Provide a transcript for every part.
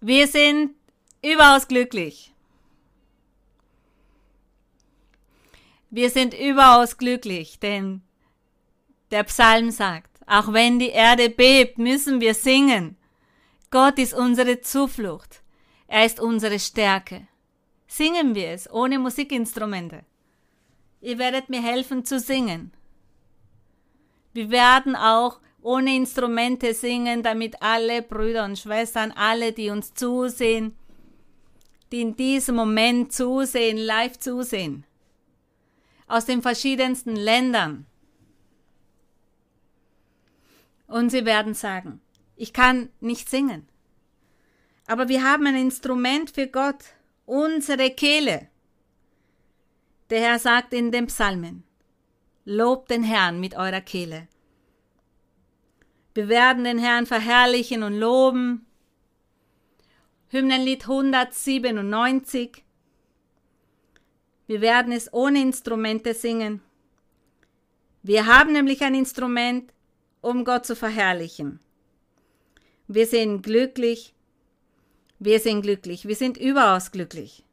Wir sind überaus glücklich. Wir sind überaus glücklich, denn der Psalm sagt, auch wenn die Erde bebt, müssen wir singen. Gott ist unsere Zuflucht. Er ist unsere Stärke. Singen wir es ohne Musikinstrumente. Ihr werdet mir helfen zu singen. Wir werden auch ohne Instrumente singen, damit alle Brüder und Schwestern, alle, die uns zusehen, die in diesem Moment zusehen, live zusehen, aus den verschiedensten Ländern. Und sie werden sagen, ich kann nicht singen. Aber wir haben ein Instrument für Gott, unsere Kehle. Der Herr sagt in den Psalmen, Lobt den Herrn mit eurer Kehle. Wir werden den Herrn verherrlichen und loben. Hymnenlied 197. Wir werden es ohne Instrumente singen. Wir haben nämlich ein Instrument, um Gott zu verherrlichen. Wir sind glücklich. Wir sind glücklich. Wir sind überaus glücklich.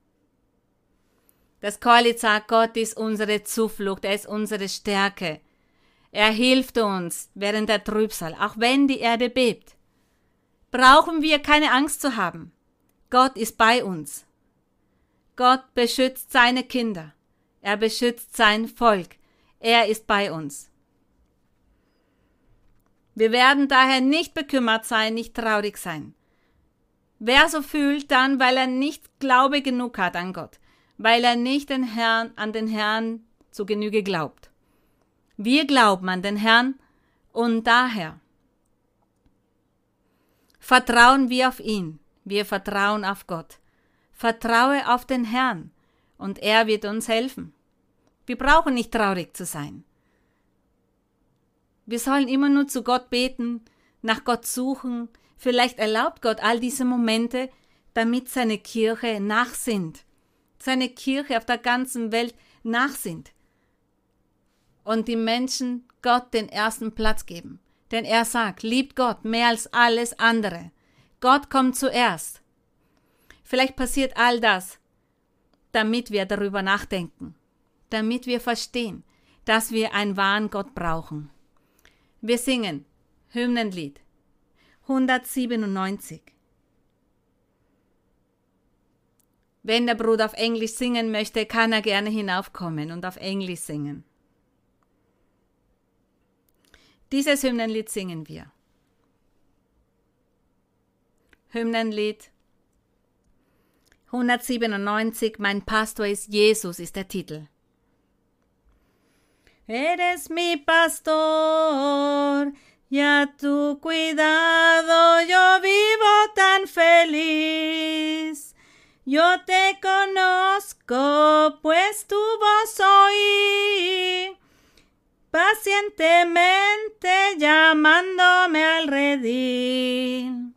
Das Chorlied sagt, Gott ist unsere Zuflucht, er ist unsere Stärke. Er hilft uns während der Trübsal, auch wenn die Erde bebt. Brauchen wir keine Angst zu haben. Gott ist bei uns. Gott beschützt seine Kinder. Er beschützt sein Volk. Er ist bei uns. Wir werden daher nicht bekümmert sein, nicht traurig sein. Wer so fühlt, dann, weil er nicht Glaube genug hat an Gott, weil er nicht den Herrn, an den Herrn zu Genüge glaubt. Wir glauben an den Herrn und daher vertrauen wir auf ihn, wir vertrauen auf Gott. Vertraue auf den Herrn und er wird uns helfen. Wir brauchen nicht traurig zu sein. Wir sollen immer nur zu Gott beten, nach Gott suchen. Vielleicht erlaubt Gott all diese Momente, damit seine Kirche nachsinnt. Seine Kirche auf der ganzen Welt nachsinnt. Und die Menschen Gott den ersten Platz geben. Denn er sagt, liebt Gott mehr als alles andere. Gott kommt zuerst. Vielleicht passiert all das, damit wir darüber nachdenken, damit wir verstehen, dass wir einen wahren Gott brauchen. Wir singen Hymnenlied 197. Wenn der Bruder auf Englisch singen möchte, kann er gerne hinaufkommen und auf Englisch singen. Dieses Hymnenlied singen wir. Hymnenlied 197, Mein Pastor ist Jesus, ist der Titel. Eres mi pastor, y a tu cuidado yo vivo tan feliz. Yo te conozco, pues tu voz oí, pacientemente llamándome al redil.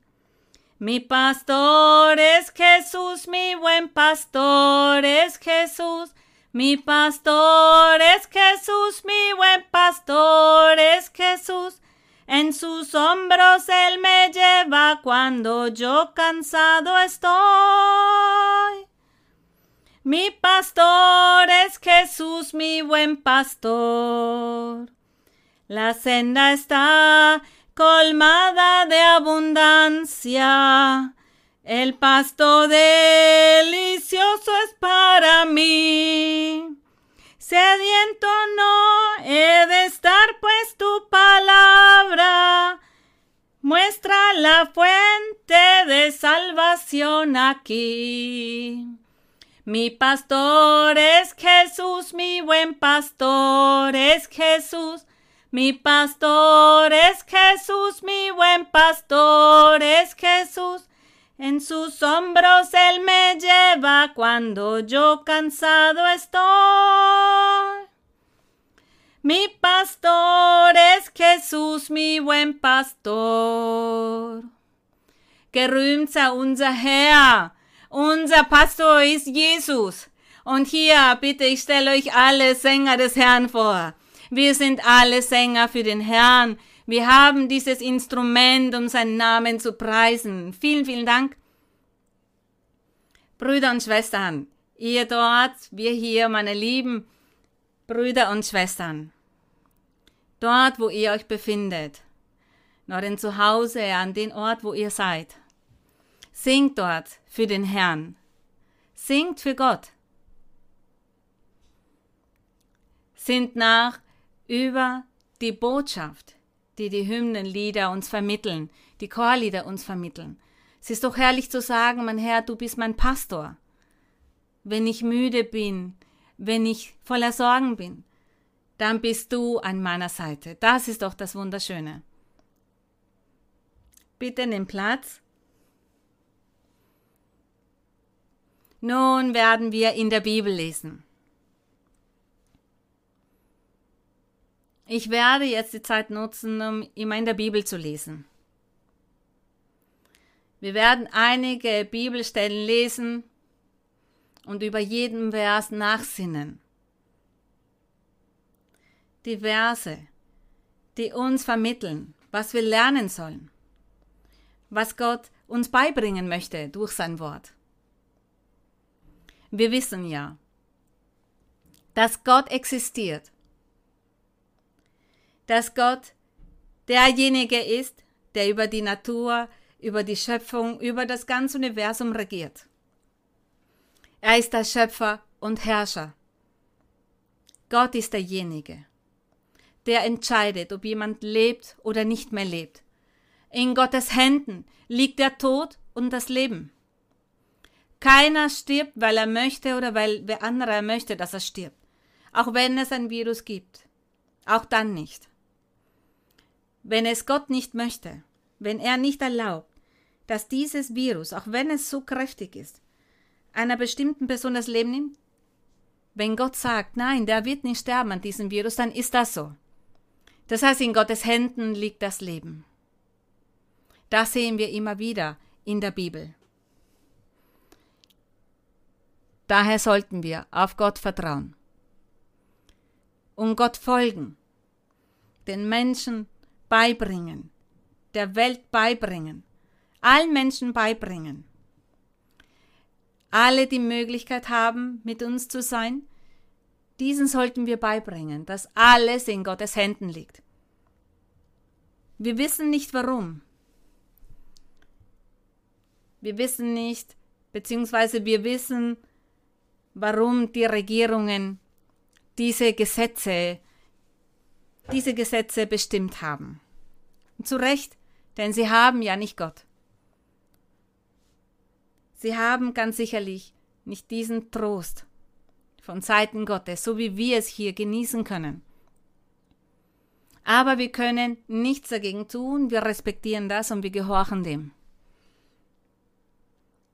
Mi pastor es Jesús, mi buen pastor es Jesús, mi pastor es Jesús, mi buen pastor es Jesús. En sus hombros Él me lleva cuando yo cansado estoy. Mi pastor es Jesús, mi buen pastor. La senda está colmada de abundancia el pasto delicioso es para mí. Sediento no he de estar, pues tu palabra muestra la fuente de salvación aquí. Mi pastor es Jesús, mi buen pastor es Jesús. Mi pastor es Jesús, mi buen pastor es Jesús. En sus hombros Él me lleva cuando yo cansado estoy. Mi pastor es Jesús, mi buen pastor. Gerühmt sei unser Herr. Unser Pastor ist Jesus. Und hier bitte ich stelle euch alle Sänger des Herrn vor. Wir sind alle Sänger für den Herrn. Wir haben dieses Instrument, um seinen Namen zu preisen. Vielen, vielen Dank. Brüder und Schwestern, ihr dort, wir hier, meine lieben Brüder und Schwestern, dort, wo ihr euch befindet, noch in Zuhause, an den Ort, wo ihr seid, singt dort für den Herrn, singt für Gott, singt nach über die Botschaft, die die Hymnenlieder uns vermitteln, die Chorlieder uns vermitteln. Es ist doch herrlich zu sagen, mein Herr, du bist mein Pastor. Wenn ich müde bin, wenn ich voller Sorgen bin, dann bist du an meiner Seite. Das ist doch das Wunderschöne. Bitte nimm Platz. Nun werden wir in der Bibel lesen. Ich werde jetzt die Zeit nutzen, um immer in der Bibel zu lesen. Wir werden einige Bibelstellen lesen und über jeden Vers nachsinnen. Die Verse, die uns vermitteln, was wir lernen sollen, was Gott uns beibringen möchte durch sein Wort. Wir wissen ja, dass Gott existiert dass Gott derjenige ist, der über die Natur, über die Schöpfung, über das ganze Universum regiert. Er ist der Schöpfer und Herrscher. Gott ist derjenige, der entscheidet, ob jemand lebt oder nicht mehr lebt. In Gottes Händen liegt der Tod und das Leben. Keiner stirbt, weil er möchte oder weil wer anderer möchte, dass er stirbt. Auch wenn es ein Virus gibt. Auch dann nicht. Wenn es Gott nicht möchte, wenn er nicht erlaubt, dass dieses Virus, auch wenn es so kräftig ist, einer bestimmten Person das Leben nimmt, wenn Gott sagt, nein, der wird nicht sterben an diesem Virus, dann ist das so. Das heißt, in Gottes Händen liegt das Leben. Das sehen wir immer wieder in der Bibel. Daher sollten wir auf Gott vertrauen und Gott folgen, den Menschen beibringen, der Welt beibringen, allen Menschen beibringen. Alle die Möglichkeit haben, mit uns zu sein, diesen sollten wir beibringen, dass alles in Gottes Händen liegt. Wir wissen nicht warum. Wir wissen nicht, beziehungsweise wir wissen, warum die Regierungen diese Gesetze diese Gesetze bestimmt haben. Zu Recht, denn sie haben ja nicht Gott. Sie haben ganz sicherlich nicht diesen Trost von Seiten Gottes, so wie wir es hier genießen können. Aber wir können nichts dagegen tun, wir respektieren das und wir gehorchen dem.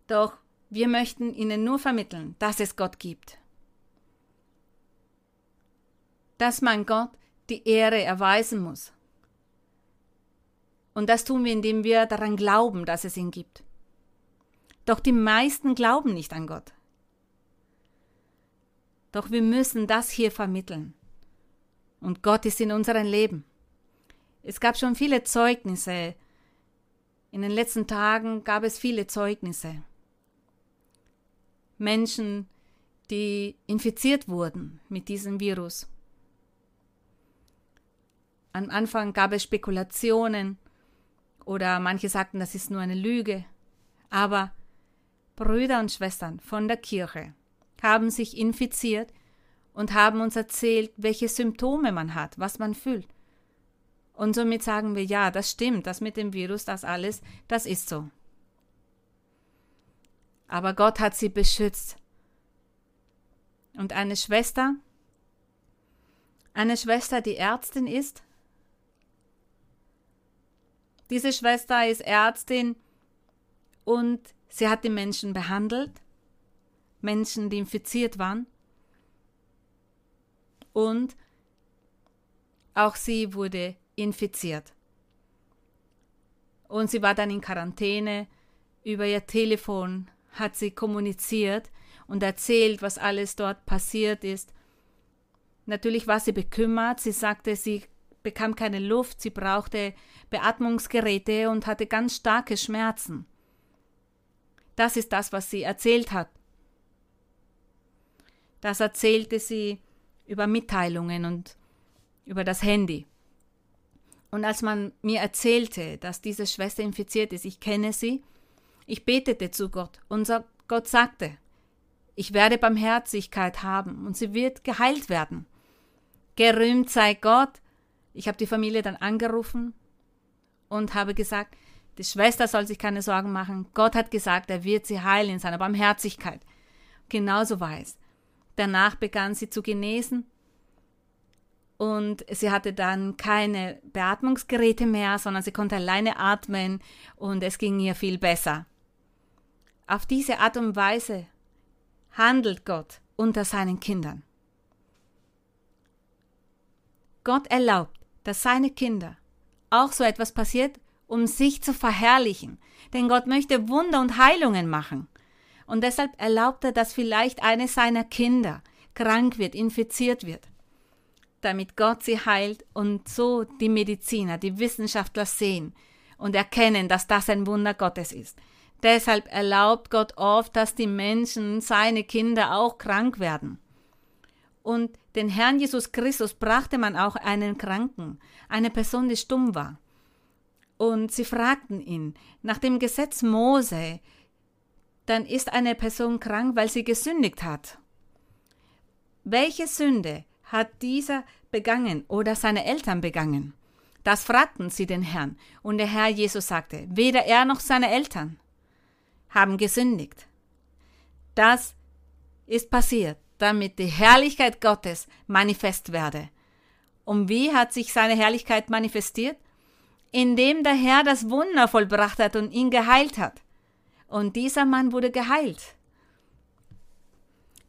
Doch wir möchten ihnen nur vermitteln, dass es Gott gibt. Dass man Gott die Ehre erweisen muss. Und das tun wir, indem wir daran glauben, dass es ihn gibt. Doch die meisten glauben nicht an Gott. Doch wir müssen das hier vermitteln. Und Gott ist in unserem Leben. Es gab schon viele Zeugnisse. In den letzten Tagen gab es viele Zeugnisse. Menschen, die infiziert wurden mit diesem Virus. Am Anfang gab es Spekulationen oder manche sagten, das ist nur eine Lüge. Aber Brüder und Schwestern von der Kirche haben sich infiziert und haben uns erzählt, welche Symptome man hat, was man fühlt. Und somit sagen wir, ja, das stimmt, das mit dem Virus, das alles, das ist so. Aber Gott hat sie beschützt. Und eine Schwester, eine Schwester, die Ärztin ist, diese Schwester ist Ärztin und sie hat die Menschen behandelt, Menschen, die infiziert waren. Und auch sie wurde infiziert. Und sie war dann in Quarantäne. Über ihr Telefon hat sie kommuniziert und erzählt, was alles dort passiert ist. Natürlich war sie bekümmert. Sie sagte, sie bekam keine Luft, sie brauchte Beatmungsgeräte und hatte ganz starke Schmerzen. Das ist das, was sie erzählt hat. das erzählte sie über Mitteilungen und über das Handy. Und als man mir erzählte, dass diese Schwester infiziert ist, ich kenne sie, ich betete zu Gott. Unser Gott sagte, ich werde Barmherzigkeit haben und sie wird geheilt werden. Gerühmt sei Gott. Ich habe die Familie dann angerufen und habe gesagt, die Schwester soll sich keine Sorgen machen. Gott hat gesagt, er wird sie heilen in seiner Barmherzigkeit. Genauso war es. Danach begann sie zu genesen und sie hatte dann keine Beatmungsgeräte mehr, sondern sie konnte alleine atmen und es ging ihr viel besser. Auf diese Art und Weise handelt Gott unter seinen Kindern. Gott erlaubt, dass seine Kinder auch so etwas passiert, um sich zu verherrlichen. Denn Gott möchte Wunder und Heilungen machen. Und deshalb erlaubt er, dass vielleicht eines seiner Kinder krank wird, infiziert wird, damit Gott sie heilt und so die Mediziner, die Wissenschaftler sehen und erkennen, dass das ein Wunder Gottes ist. Deshalb erlaubt Gott oft, dass die Menschen, seine Kinder auch krank werden. Und den Herrn Jesus Christus brachte man auch einen Kranken, eine Person, die stumm war. Und sie fragten ihn, nach dem Gesetz Mose, dann ist eine Person krank, weil sie gesündigt hat. Welche Sünde hat dieser begangen oder seine Eltern begangen? Das fragten sie den Herrn, und der Herr Jesus sagte, weder er noch seine Eltern haben gesündigt. Das ist passiert, damit die Herrlichkeit Gottes manifest werde. Und wie hat sich seine Herrlichkeit manifestiert? Indem der Herr das Wunder vollbracht hat und ihn geheilt hat. Und dieser Mann wurde geheilt.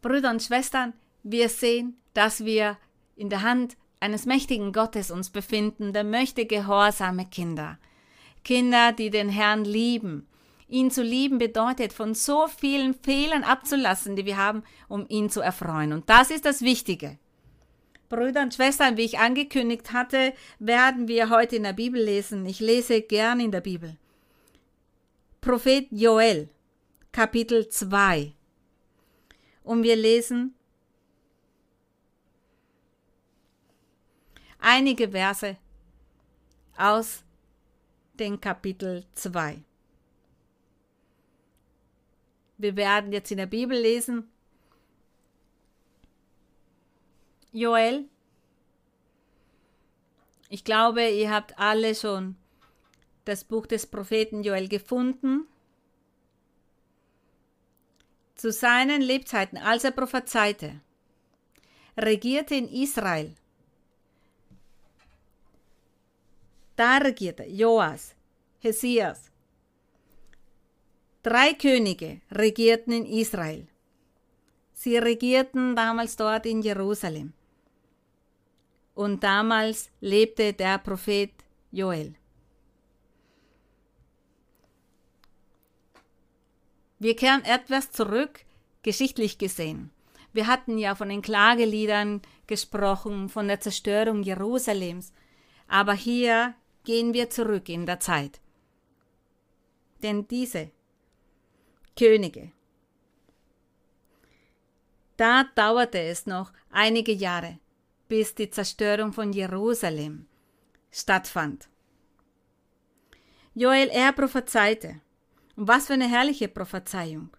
Brüder und Schwestern, wir sehen, dass wir in der Hand eines mächtigen Gottes uns befinden, der möchte gehorsame Kinder. Kinder, die den Herrn lieben, Ihn zu lieben bedeutet, von so vielen Fehlern abzulassen, die wir haben, um ihn zu erfreuen. Und das ist das Wichtige. Brüder und Schwestern, wie ich angekündigt hatte, werden wir heute in der Bibel lesen. Ich lese gern in der Bibel. Prophet Joel, Kapitel 2. Und wir lesen einige Verse aus dem Kapitel 2. Wir werden jetzt in der Bibel lesen. Joel, ich glaube, ihr habt alle schon das Buch des Propheten Joel gefunden. Zu seinen Lebzeiten, als er prophezeite, regierte in Israel. Da regierte Joas, Hesias, Drei Könige regierten in Israel. Sie regierten damals dort in Jerusalem. Und damals lebte der Prophet Joel. Wir kehren etwas zurück, geschichtlich gesehen. Wir hatten ja von den Klageliedern gesprochen, von der Zerstörung Jerusalems. Aber hier gehen wir zurück in der Zeit. Denn diese Könige. Da dauerte es noch einige Jahre, bis die Zerstörung von Jerusalem stattfand. Joel, er prophezeite. Und was für eine herrliche Prophezeiung.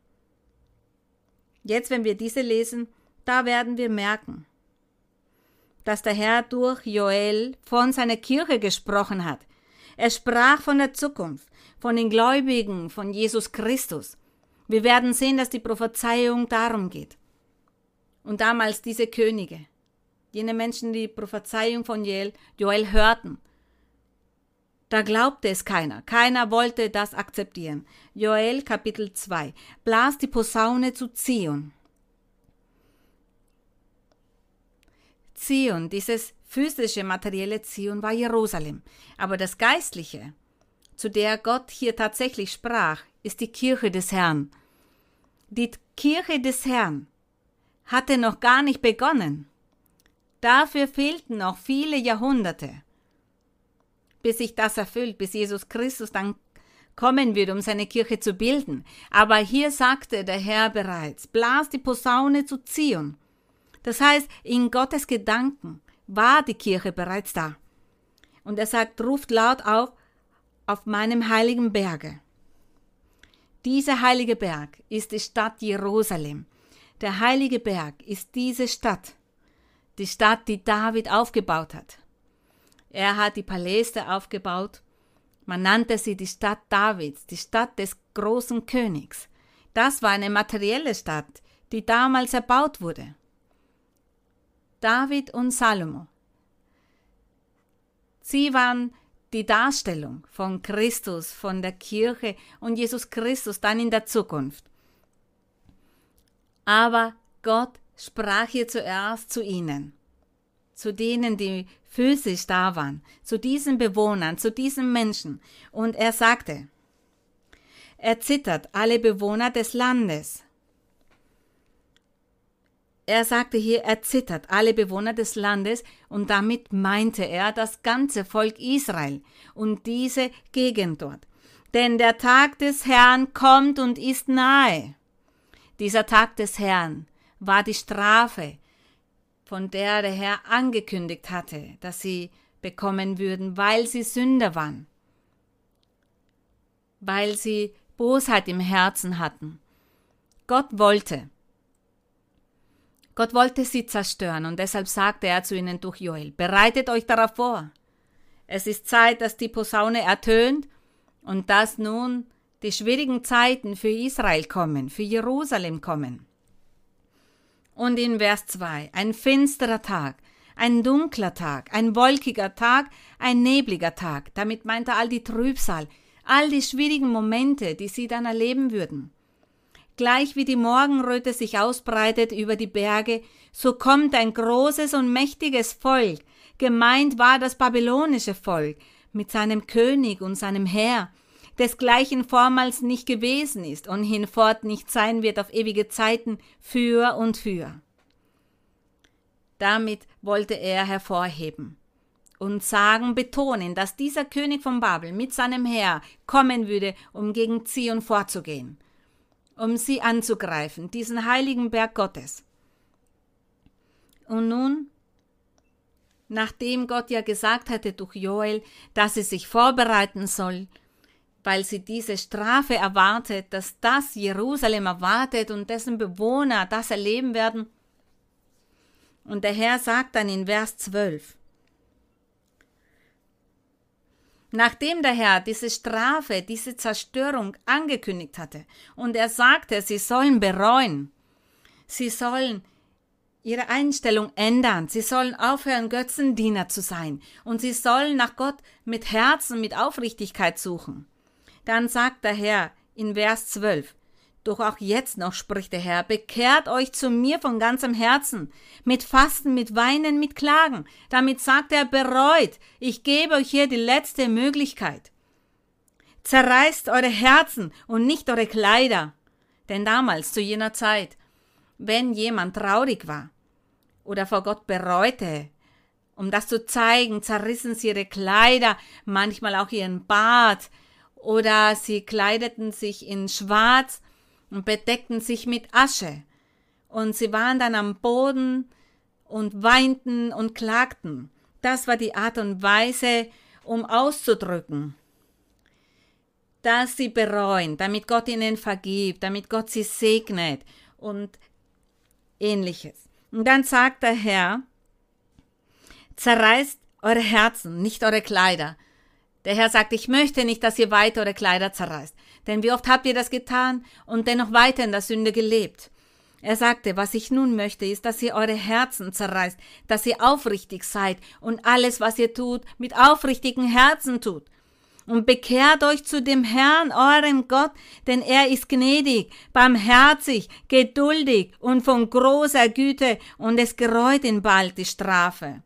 Jetzt, wenn wir diese lesen, da werden wir merken, dass der Herr durch Joel von seiner Kirche gesprochen hat. Er sprach von der Zukunft, von den Gläubigen, von Jesus Christus. Wir werden sehen, dass die Prophezeiung darum geht. Und damals diese Könige, jene Menschen, die Prophezeiung von Joel, Joel hörten, da glaubte es keiner. Keiner wollte das akzeptieren. Joel Kapitel 2. Blas die Posaune zu Zion. Zion, dieses physische, materielle Zion war Jerusalem. Aber das Geistliche, zu der Gott hier tatsächlich sprach, ist die Kirche des Herrn. Die Kirche des Herrn hatte noch gar nicht begonnen. Dafür fehlten noch viele Jahrhunderte, bis sich das erfüllt, bis Jesus Christus dann kommen wird, um seine Kirche zu bilden. Aber hier sagte der Herr bereits, blas die Posaune zu Zion. Das heißt, in Gottes Gedanken war die Kirche bereits da. Und er sagt, ruft laut auf, auf meinem heiligen Berge. Dieser heilige Berg ist die Stadt Jerusalem. Der heilige Berg ist diese Stadt, die Stadt, die David aufgebaut hat. Er hat die Paläste aufgebaut. Man nannte sie die Stadt Davids, die Stadt des großen Königs. Das war eine materielle Stadt, die damals erbaut wurde. David und Salomo. Sie waren die Darstellung von Christus, von der Kirche und Jesus Christus dann in der Zukunft. Aber Gott sprach hier zuerst zu ihnen, zu denen, die physisch da waren, zu diesen Bewohnern, zu diesen Menschen. Und er sagte, er zittert alle Bewohner des Landes. Er sagte hier, er zittert alle Bewohner des Landes und damit meinte er das ganze Volk Israel und diese Gegend dort. Denn der Tag des Herrn kommt und ist nahe. Dieser Tag des Herrn war die Strafe, von der der Herr angekündigt hatte, dass sie bekommen würden, weil sie Sünder waren, weil sie Bosheit im Herzen hatten. Gott wollte. Gott wollte sie zerstören und deshalb sagte er zu ihnen durch Joel, bereitet euch darauf vor. Es ist Zeit, dass die Posaune ertönt und dass nun die schwierigen Zeiten für Israel kommen, für Jerusalem kommen. Und in Vers 2, ein finsterer Tag, ein dunkler Tag, ein wolkiger Tag, ein nebliger Tag. Damit meint er all die Trübsal, all die schwierigen Momente, die sie dann erleben würden. Gleich wie die Morgenröte sich ausbreitet über die Berge, so kommt ein großes und mächtiges Volk. Gemeint war das babylonische Volk mit seinem König und seinem Heer, desgleichen vormals nicht gewesen ist und hinfort nicht sein wird auf ewige Zeiten für und für. Damit wollte er hervorheben und sagen, betonen, dass dieser König von Babel mit seinem Heer kommen würde, um gegen Zion vorzugehen, um sie anzugreifen, diesen heiligen Berg Gottes. Und nun, nachdem Gott ja gesagt hatte durch Joel, dass sie sich vorbereiten soll, weil sie diese Strafe erwartet, dass das Jerusalem erwartet und dessen Bewohner das erleben werden. Und der Herr sagt dann in Vers 12, Nachdem der Herr diese Strafe, diese Zerstörung angekündigt hatte und er sagte, sie sollen bereuen, sie sollen ihre Einstellung ändern, sie sollen aufhören, Götzendiener zu sein und sie sollen nach Gott mit Herzen, mit Aufrichtigkeit suchen. Dann sagt der Herr in Vers 12, doch auch jetzt noch spricht der Herr, bekehrt euch zu mir von ganzem Herzen, mit Fasten, mit Weinen, mit Klagen. Damit sagt er, bereut, ich gebe euch hier die letzte Möglichkeit. Zerreißt eure Herzen und nicht eure Kleider. Denn damals, zu jener Zeit, wenn jemand traurig war oder vor Gott bereute, um das zu zeigen, zerrissen sie ihre Kleider, manchmal auch ihren Bart, oder sie kleideten sich in Schwarz und bedeckten sich mit Asche. Und sie waren dann am Boden und weinten und klagten. Das war die Art und Weise, um auszudrücken, dass sie bereuen, damit Gott ihnen vergibt, damit Gott sie segnet und ähnliches. Und dann sagt der Herr, zerreißt eure Herzen, nicht eure Kleider, der Herr sagt, ich möchte nicht, dass ihr weiter eure Kleider zerreißt. Denn wie oft habt ihr das getan und dennoch weiter in der Sünde gelebt? Er sagte, was ich nun möchte, ist, dass ihr eure Herzen zerreißt, dass ihr aufrichtig seid und alles, was ihr tut, mit aufrichtigen Herzen tut. Und bekehrt euch zu dem Herrn, eurem Gott, denn er ist gnädig, barmherzig, geduldig und von großer Güte, und es gereut ihn bald die Strafe.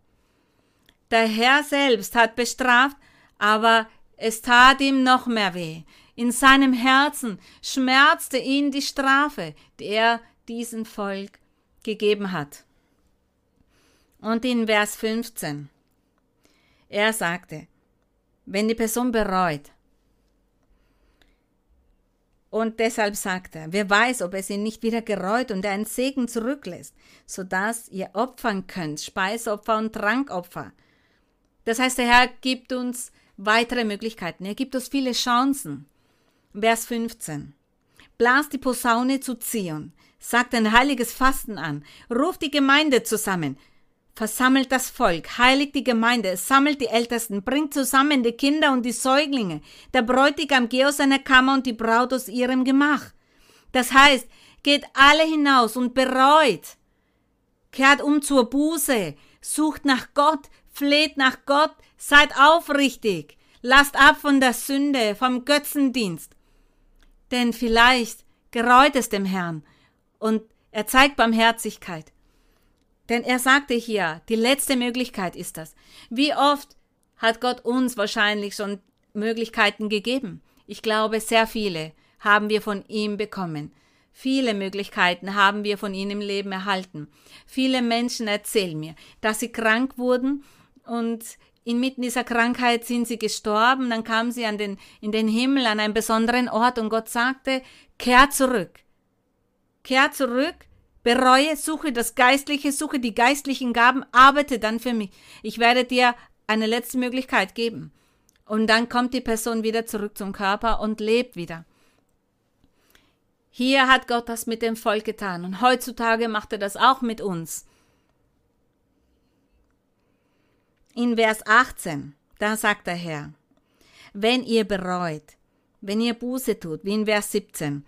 Der Herr selbst hat bestraft, aber es tat ihm noch mehr weh. In seinem Herzen schmerzte ihn die Strafe, die er diesem Volk gegeben hat. Und in Vers 15. Er sagte, wenn die Person bereut, Und deshalb sagt er, wer weiß, ob es ihn nicht wieder gereut und einen Segen zurücklässt, sodass ihr opfern könnt, Speisopfer und Trankopfer. Das heißt, der Herr gibt uns weitere Möglichkeiten. Er gibt uns viele Chancen. Vers 15. Blas die Posaune zu Zion, sagt ein heiliges Fasten an, ruft die Gemeinde zusammen, versammelt das Volk, heiligt die Gemeinde, sammelt die Ältesten, bringt zusammen die Kinder und die Säuglinge. Der Bräutigam geht aus seiner Kammer und die Braut aus ihrem Gemach. Das heißt, geht alle hinaus und bereut. Kehrt um zur Buße, sucht nach Gott, fleht nach Gott, seid aufrichtig, lasst ab von der Sünde, vom Götzendienst. Denn vielleicht gereut es dem Herrn und er zeigt Barmherzigkeit. Denn er sagte hier, die letzte Möglichkeit ist das. Wie oft hat Gott uns wahrscheinlich schon Möglichkeiten gegeben? Ich glaube, sehr viele haben wir von ihm bekommen. Viele Möglichkeiten haben wir von ihm im Leben erhalten. Viele Menschen erzählen mir, dass sie krank wurden und inmitten dieser Krankheit sind sie gestorben, dann kamen sie an den, in den Himmel, an einen besonderen Ort und Gott sagte, kehr zurück. Kehr zurück Bereue, suche das Geistliche, suche die geistlichen Gaben, arbeite dann für mich. Ich werde dir eine letzte Möglichkeit geben. Und dann kommt die Person wieder zurück zum Körper und lebt wieder. Hier hat Gott das mit dem Volk getan und heutzutage macht er das auch mit uns. In Vers 18, da sagt der Herr, wenn ihr bereut, wenn ihr Buße tut, wie in Vers 17,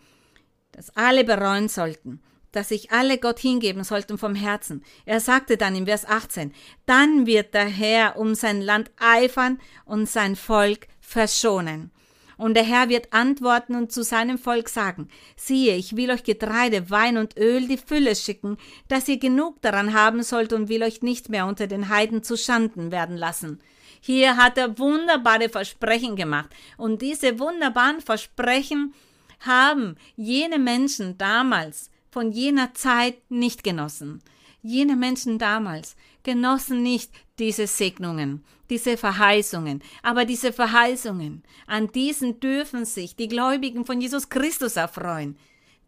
dass alle bereuen sollten, dass sich alle Gott hingeben sollten vom Herzen. Er sagte dann im Vers 18, dann wird der Herr um sein Land eifern und sein Volk verschonen. Und der Herr wird antworten und zu seinem Volk sagen, siehe, ich will euch Getreide, Wein und Öl die Fülle schicken, dass ihr genug daran haben sollt und will euch nicht mehr unter den Heiden zu Schanden werden lassen. Hier hat er wunderbare Versprechen gemacht. Und diese wunderbaren Versprechen haben jene Menschen damals von jener Zeit nicht genossen. Jene Menschen damals genossen nicht diese Segnungen, diese Verheißungen. Aber diese Verheißungen, an diesen dürfen sich die Gläubigen von Jesus Christus erfreuen.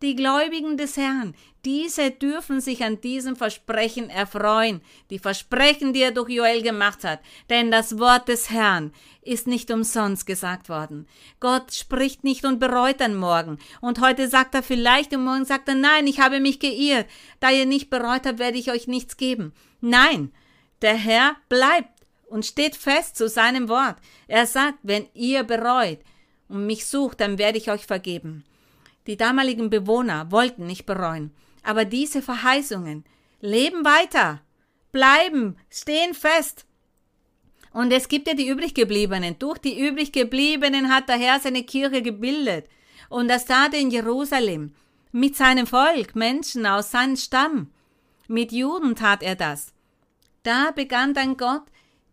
Die Gläubigen des Herrn, diese dürfen sich an diesem Versprechen erfreuen, die Versprechen, die er durch Joel gemacht hat, denn das Wort des Herrn ist nicht umsonst gesagt worden. Gott spricht nicht und bereut dann morgen. Und heute sagt er vielleicht und morgen sagt er, nein, ich habe mich geirrt. Da ihr nicht bereut habt, werde ich euch nichts geben. Nein, der Herr bleibt und steht fest zu seinem Wort. Er sagt, wenn ihr bereut und mich sucht, dann werde ich euch vergeben. Die damaligen Bewohner wollten nicht bereuen, aber diese Verheißungen leben weiter, bleiben, stehen fest. Und es gibt ja die übriggebliebenen. Durch die übriggebliebenen hat der Herr seine Kirche gebildet. Und das tat er in Jerusalem. Mit seinem Volk, Menschen aus seinem Stamm. Mit Juden tat er das. Da begann dann Gott,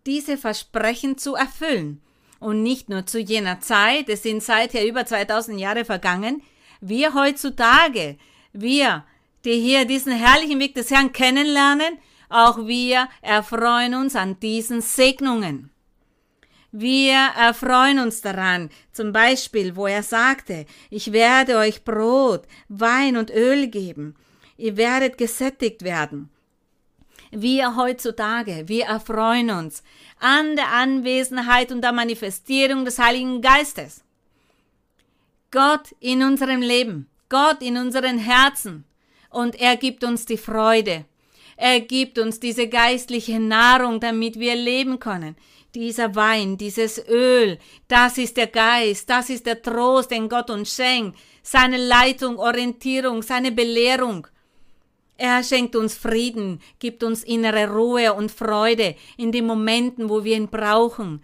diese Versprechen zu erfüllen. Und nicht nur zu jener Zeit, es sind seither über 2000 Jahre vergangen, wir heutzutage, wir, die hier diesen herrlichen Weg des Herrn kennenlernen, auch wir erfreuen uns an diesen Segnungen. Wir erfreuen uns daran, zum Beispiel, wo er sagte, ich werde euch Brot, Wein und Öl geben, ihr werdet gesättigt werden. Wir heutzutage, wir erfreuen uns an der Anwesenheit und der Manifestierung des Heiligen Geistes. Gott in unserem Leben, Gott in unseren Herzen. Und er gibt uns die Freude. Er gibt uns diese geistliche Nahrung, damit wir leben können. Dieser Wein, dieses Öl, das ist der Geist, das ist der Trost, den Gott uns schenkt, seine Leitung, Orientierung, seine Belehrung. Er schenkt uns Frieden, gibt uns innere Ruhe und Freude in den Momenten, wo wir ihn brauchen.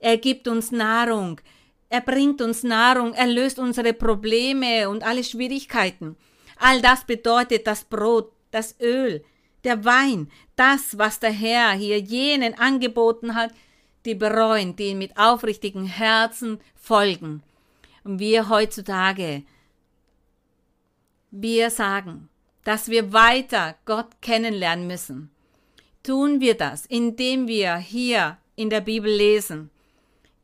Er gibt uns Nahrung, er bringt uns Nahrung, er löst unsere Probleme und alle Schwierigkeiten. All das bedeutet das Brot, das Öl, der Wein, das, was der Herr hier jenen angeboten hat, die bereuen, die mit aufrichtigen Herzen folgen. Und wir heutzutage, wir sagen, dass wir weiter Gott kennenlernen müssen. Tun wir das, indem wir hier in der Bibel lesen.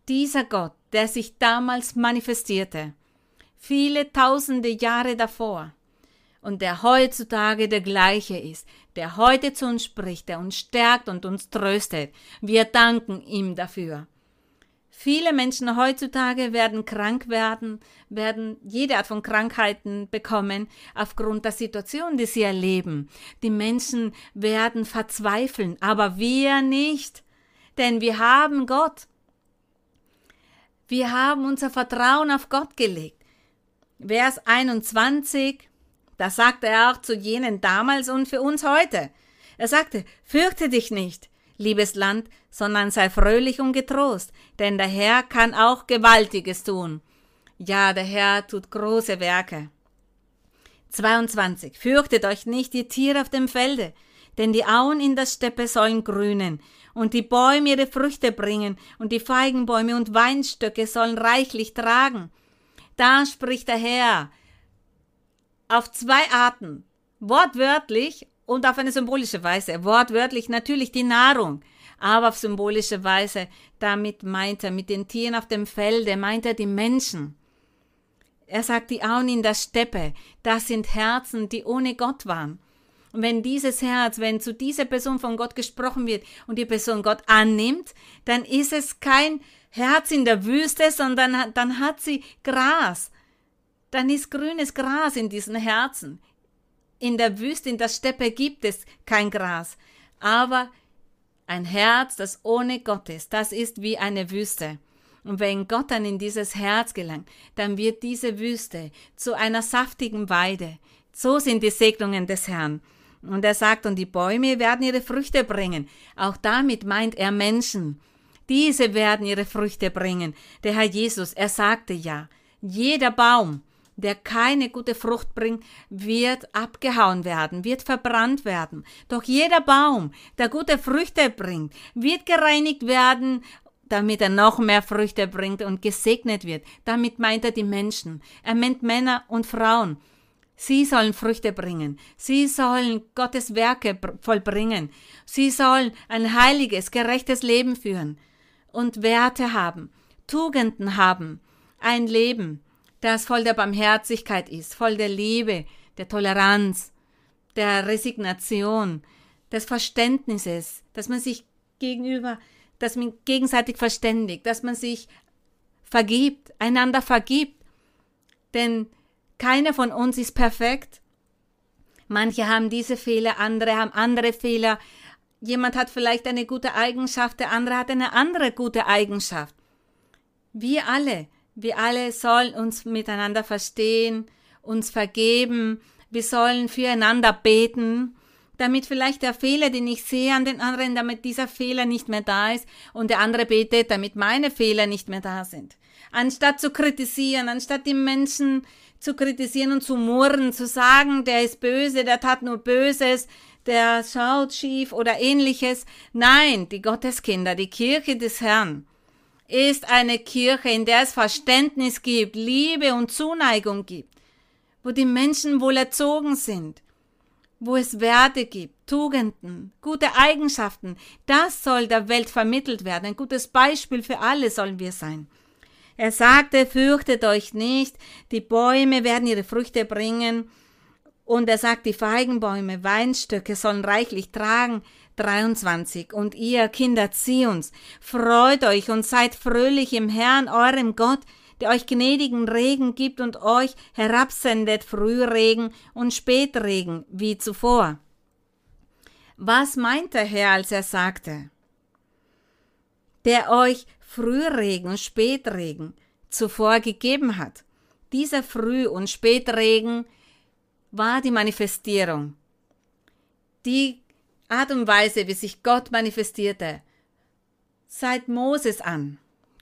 Dieser Gott, der sich damals manifestierte, viele tausende Jahre davor und der heutzutage der gleiche ist, der heute zu uns spricht, der uns stärkt und uns tröstet. Wir danken ihm dafür. Viele Menschen heutzutage werden krank werden, werden jede Art von Krankheiten bekommen aufgrund der Situation, die sie erleben. Die Menschen werden verzweifeln, aber wir nicht, denn wir haben Gott. Wir haben unser Vertrauen auf Gott gelegt. Vers 21, da sagte er auch zu jenen damals und für uns heute. Er sagte, fürchte dich nicht, liebes Land, sondern sei fröhlich und getrost, denn der Herr kann auch Gewaltiges tun. Ja, der Herr tut große Werke. 22. Fürchtet euch nicht, die Tiere auf dem Felde, denn die Auen in der Steppe sollen grünen, und die Bäume ihre Früchte bringen, und die Feigenbäume und Weinstöcke sollen reichlich tragen. Da spricht der Herr auf zwei Arten, wortwörtlich und auf eine symbolische Weise. Wortwörtlich natürlich die Nahrung, aber auf symbolische Weise. Damit meint er mit den Tieren auf dem Felde, meint er die Menschen. Er sagt die Auen in der Steppe, das sind Herzen, die ohne Gott waren. Und wenn dieses Herz, wenn zu dieser Person von Gott gesprochen wird und die Person Gott annimmt, dann ist es kein Herz in der Wüste, sondern dann hat sie Gras. Dann ist grünes Gras in diesen Herzen. In der Wüste, in der Steppe gibt es kein Gras. Aber ein Herz, das ohne Gott ist, das ist wie eine Wüste. Und wenn Gott dann in dieses Herz gelangt, dann wird diese Wüste zu einer saftigen Weide. So sind die Segnungen des Herrn. Und er sagt, und die Bäume werden ihre Früchte bringen. Auch damit meint er Menschen. Diese werden ihre Früchte bringen. Der Herr Jesus, er sagte ja, jeder Baum, der keine gute Frucht bringt, wird abgehauen werden, wird verbrannt werden. Doch jeder Baum, der gute Früchte bringt, wird gereinigt werden, damit er noch mehr Früchte bringt und gesegnet wird. Damit meint er die Menschen. Er meint Männer und Frauen. Sie sollen Früchte bringen. Sie sollen Gottes Werke vollbringen. Sie sollen ein heiliges, gerechtes Leben führen und Werte haben, Tugenden haben, ein Leben, das voll der Barmherzigkeit ist, voll der Liebe, der Toleranz, der Resignation, des Verständnisses, dass man sich gegenüber, dass man gegenseitig verständigt, dass man sich vergibt, einander vergibt. Denn keiner von uns ist perfekt. Manche haben diese Fehler, andere haben andere Fehler. Jemand hat vielleicht eine gute Eigenschaft, der andere hat eine andere gute Eigenschaft. Wir alle wir alle sollen uns miteinander verstehen, uns vergeben, wir sollen füreinander beten, damit vielleicht der Fehler, den ich sehe an den anderen, damit dieser Fehler nicht mehr da ist und der andere betet, damit meine Fehler nicht mehr da sind. Anstatt zu kritisieren, anstatt die Menschen zu kritisieren und zu murren, zu sagen, der ist böse, der tat nur Böses, der schaut schief oder ähnliches. Nein, die Gotteskinder, die Kirche des Herrn, ist eine Kirche, in der es Verständnis gibt, Liebe und Zuneigung gibt, wo die Menschen wohl erzogen sind, wo es Werte gibt, Tugenden, gute Eigenschaften. Das soll der Welt vermittelt werden. Ein gutes Beispiel für alle sollen wir sein. Er sagte, fürchtet euch nicht, die Bäume werden ihre Früchte bringen. Und er sagt, die Feigenbäume, Weinstöcke sollen reichlich tragen. 23. Und ihr, Kinder Zions, freut euch und seid fröhlich im Herrn, eurem Gott, der euch gnädigen Regen gibt und euch herabsendet Frühregen und Spätregen wie zuvor. Was meint der Herr, als er sagte? Der euch Frühregen und Spätregen zuvor gegeben hat. Dieser Früh- und Spätregen war die Manifestierung, die Art und Weise, wie sich Gott manifestierte, seit Moses an.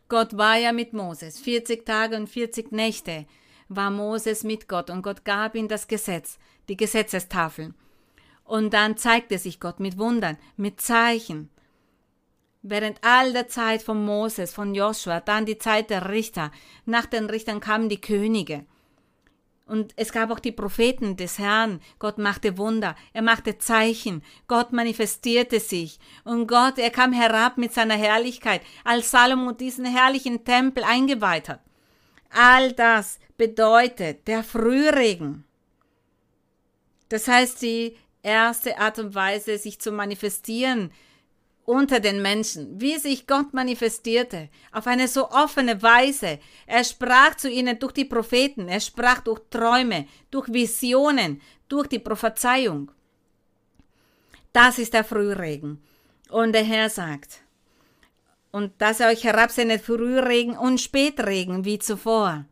Gott war ja mit Moses. 40 Tage und 40 Nächte war Moses mit Gott und Gott gab ihm das Gesetz, die Gesetzestafeln. Und dann zeigte sich Gott mit Wundern, mit Zeichen. Während all der Zeit von Moses, von Joshua, dann die Zeit der Richter, nach den Richtern kamen die Könige. Und es gab auch die Propheten des Herrn. Gott machte Wunder. Er machte Zeichen. Gott manifestierte sich. Und Gott, er kam herab mit seiner Herrlichkeit, als Salomo diesen herrlichen Tempel eingeweiht hat. All das bedeutet der Frühregen. Das heißt, die erste Art und Weise, sich zu manifestieren unter den Menschen, wie sich Gott manifestierte, auf eine so offene Weise. Er sprach zu ihnen durch die Propheten, er sprach durch Träume, durch Visionen, durch die Prophezeiung. Das ist der Frühregen. Und der Herr sagt, und dass er euch herabsendet Frühregen und Spätregen wie zuvor.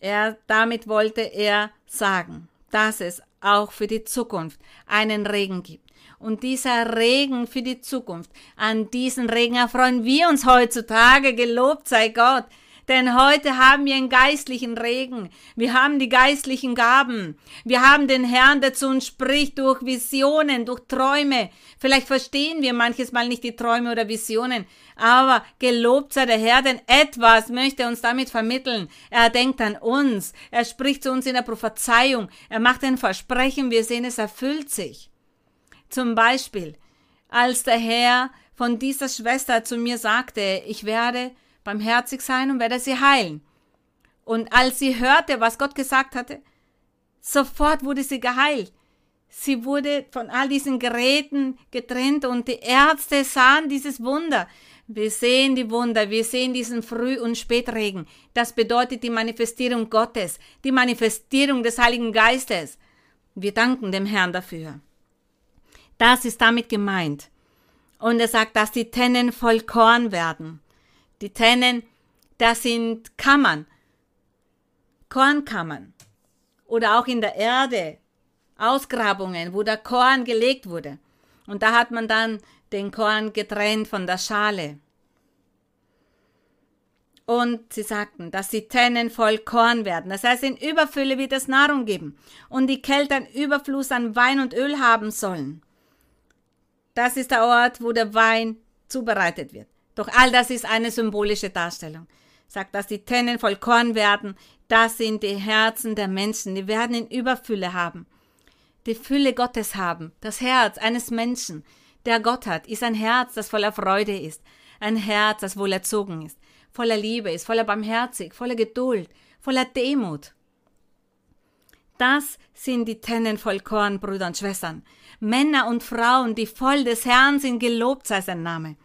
Er, damit wollte er sagen, dass es auch für die Zukunft einen Regen gibt. Und dieser Regen für die Zukunft, an diesen Regen erfreuen wir uns heutzutage, gelobt sei Gott, denn heute haben wir einen geistlichen Regen. Wir haben die geistlichen Gaben. Wir haben den Herrn, der zu uns spricht durch Visionen, durch Träume. Vielleicht verstehen wir manches Mal nicht die Träume oder Visionen, aber gelobt sei der Herr, denn etwas möchte er uns damit vermitteln. Er denkt an uns. Er spricht zu uns in der Prophezeiung. Er macht ein Versprechen. Wir sehen, es erfüllt sich. Zum Beispiel, als der Herr von dieser Schwester zu mir sagte, ich werde barmherzig sein und werde sie heilen. Und als sie hörte, was Gott gesagt hatte, sofort wurde sie geheilt. Sie wurde von all diesen Geräten getrennt und die Ärzte sahen dieses Wunder. Wir sehen die Wunder, wir sehen diesen Früh- und Spätregen. Das bedeutet die Manifestierung Gottes, die Manifestierung des Heiligen Geistes. Wir danken dem Herrn dafür. Das ist damit gemeint. Und er sagt, dass die Tennen voll Korn werden. Die Tennen, das sind Kammern, Kornkammern oder auch in der Erde Ausgrabungen, wo der Korn gelegt wurde. Und da hat man dann den Korn getrennt von der Schale. Und sie sagten, dass die Tennen voll Korn werden. Das heißt, in Überfülle wird es Nahrung geben. Und die Kälte einen Überfluss an Wein und Öl haben sollen. Das ist der Ort, wo der Wein zubereitet wird. Doch all das ist eine symbolische Darstellung. Sagt, dass die Tennen voll Korn werden, das sind die Herzen der Menschen, die werden in Überfülle haben. Die Fülle Gottes haben. Das Herz eines Menschen, der Gott hat, ist ein Herz, das voller Freude ist. Ein Herz, das wohl erzogen ist, voller Liebe ist, voller Barmherzig, voller Geduld, voller Demut. Das sind die Tennen voll Korn, Brüder und Schwestern. Männer und Frauen, die voll des Herrn sind, gelobt sei sein Name.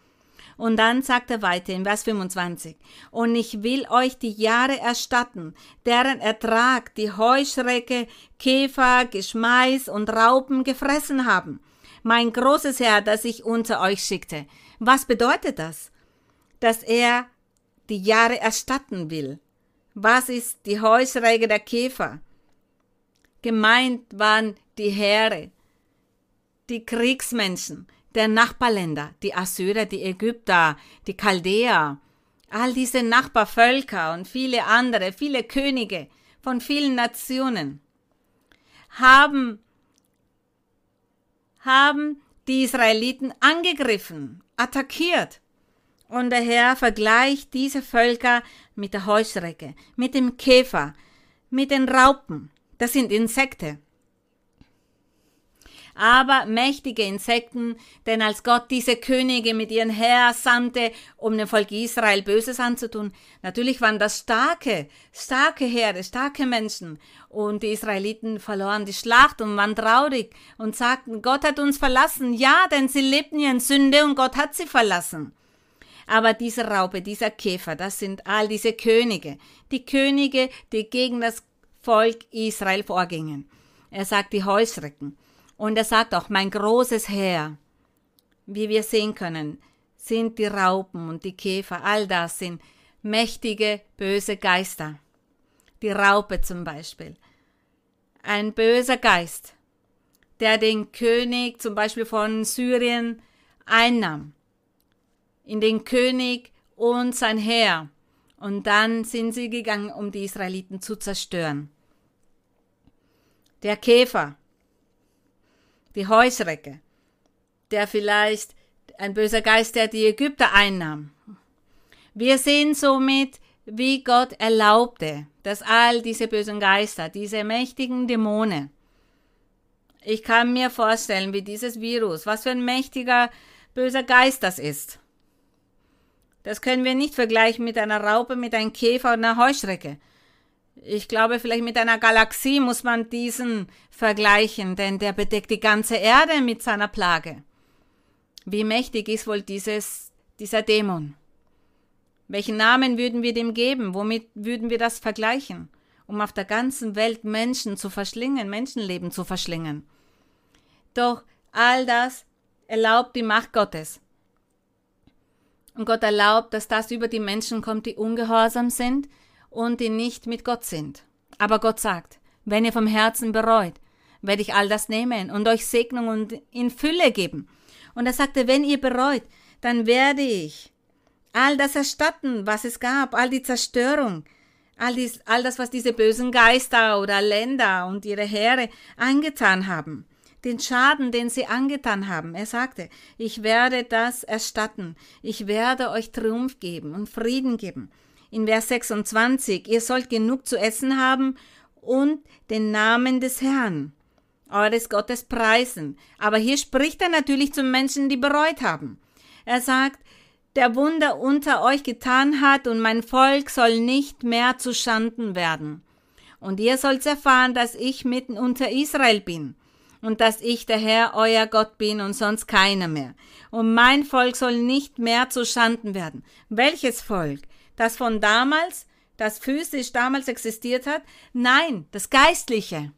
Und dann sagt er weiter in Vers 25, und ich will euch die Jahre erstatten, deren Ertrag die Heuschrecke, Käfer, Geschmeiß und Raupen gefressen haben. Mein großes Herr, das ich unter euch schickte. Was bedeutet das? Dass er die Jahre erstatten will. Was ist die Heuschrecke der Käfer? Gemeint waren die Heere, die Kriegsmenschen, der Nachbarländer, die Assyrer, die Ägypter, die Chaldäer, all diese Nachbarvölker und viele andere, viele Könige von vielen Nationen haben, haben die Israeliten angegriffen, attackiert. Und der Herr vergleicht diese Völker mit der Heuschrecke, mit dem Käfer, mit den Raupen. Das sind Insekten aber mächtige Insekten, denn als Gott diese Könige mit ihren Heer sandte, um dem Volk Israel Böses anzutun, natürlich waren das starke, starke Heere, starke Menschen, und die Israeliten verloren die Schlacht und waren traurig und sagten, Gott hat uns verlassen, ja, denn sie lebten ja in Sünde und Gott hat sie verlassen. Aber diese Raupe, dieser Käfer, das sind all diese Könige, die Könige, die gegen das Volk Israel vorgingen. Er sagt die Heuschrecken. Und er sagt auch, mein großes Heer, wie wir sehen können, sind die Raupen und die Käfer, all das sind mächtige, böse Geister. Die Raupe zum Beispiel. Ein böser Geist, der den König zum Beispiel von Syrien einnahm. In den König und sein Heer. Und dann sind sie gegangen, um die Israeliten zu zerstören. Der Käfer, die Heuschrecke, der vielleicht ein böser Geist, der die Ägypter einnahm. Wir sehen somit, wie Gott erlaubte, dass all diese bösen Geister, diese mächtigen Dämonen, ich kann mir vorstellen, wie dieses Virus, was für ein mächtiger böser Geist das ist. Das können wir nicht vergleichen mit einer Raupe, mit einem Käfer und einer Heuschrecke. Ich glaube, vielleicht mit einer Galaxie muss man diesen vergleichen, denn der bedeckt die ganze Erde mit seiner Plage. Wie mächtig ist wohl dieses, dieser Dämon? Welchen Namen würden wir dem geben? Womit würden wir das vergleichen? Um auf der ganzen Welt Menschen zu verschlingen, Menschenleben zu verschlingen. Doch all das erlaubt die Macht Gottes. Und Gott erlaubt, dass das über die Menschen kommt, die ungehorsam sind und die nicht mit Gott sind. Aber Gott sagt, wenn ihr vom Herzen bereut, werde ich all das nehmen und euch Segnung und in Fülle geben. Und er sagte, wenn ihr bereut, dann werde ich all das erstatten, was es gab, all die Zerstörung, all, dies, all das, was diese bösen Geister oder Länder und ihre Heere angetan haben den Schaden, den sie angetan haben. Er sagte, ich werde das erstatten, ich werde euch Triumph geben und Frieden geben. In Vers 26, ihr sollt genug zu essen haben und den Namen des Herrn, eures Gottes preisen. Aber hier spricht er natürlich zu Menschen, die bereut haben. Er sagt, der Wunder unter euch getan hat und mein Volk soll nicht mehr zu Schanden werden. Und ihr sollt erfahren, dass ich mitten unter Israel bin und dass ich der Herr euer Gott bin und sonst keiner mehr. Und mein Volk soll nicht mehr zu Schanden werden. Welches Volk? Das von damals, das physisch damals existiert hat? Nein, das geistliche.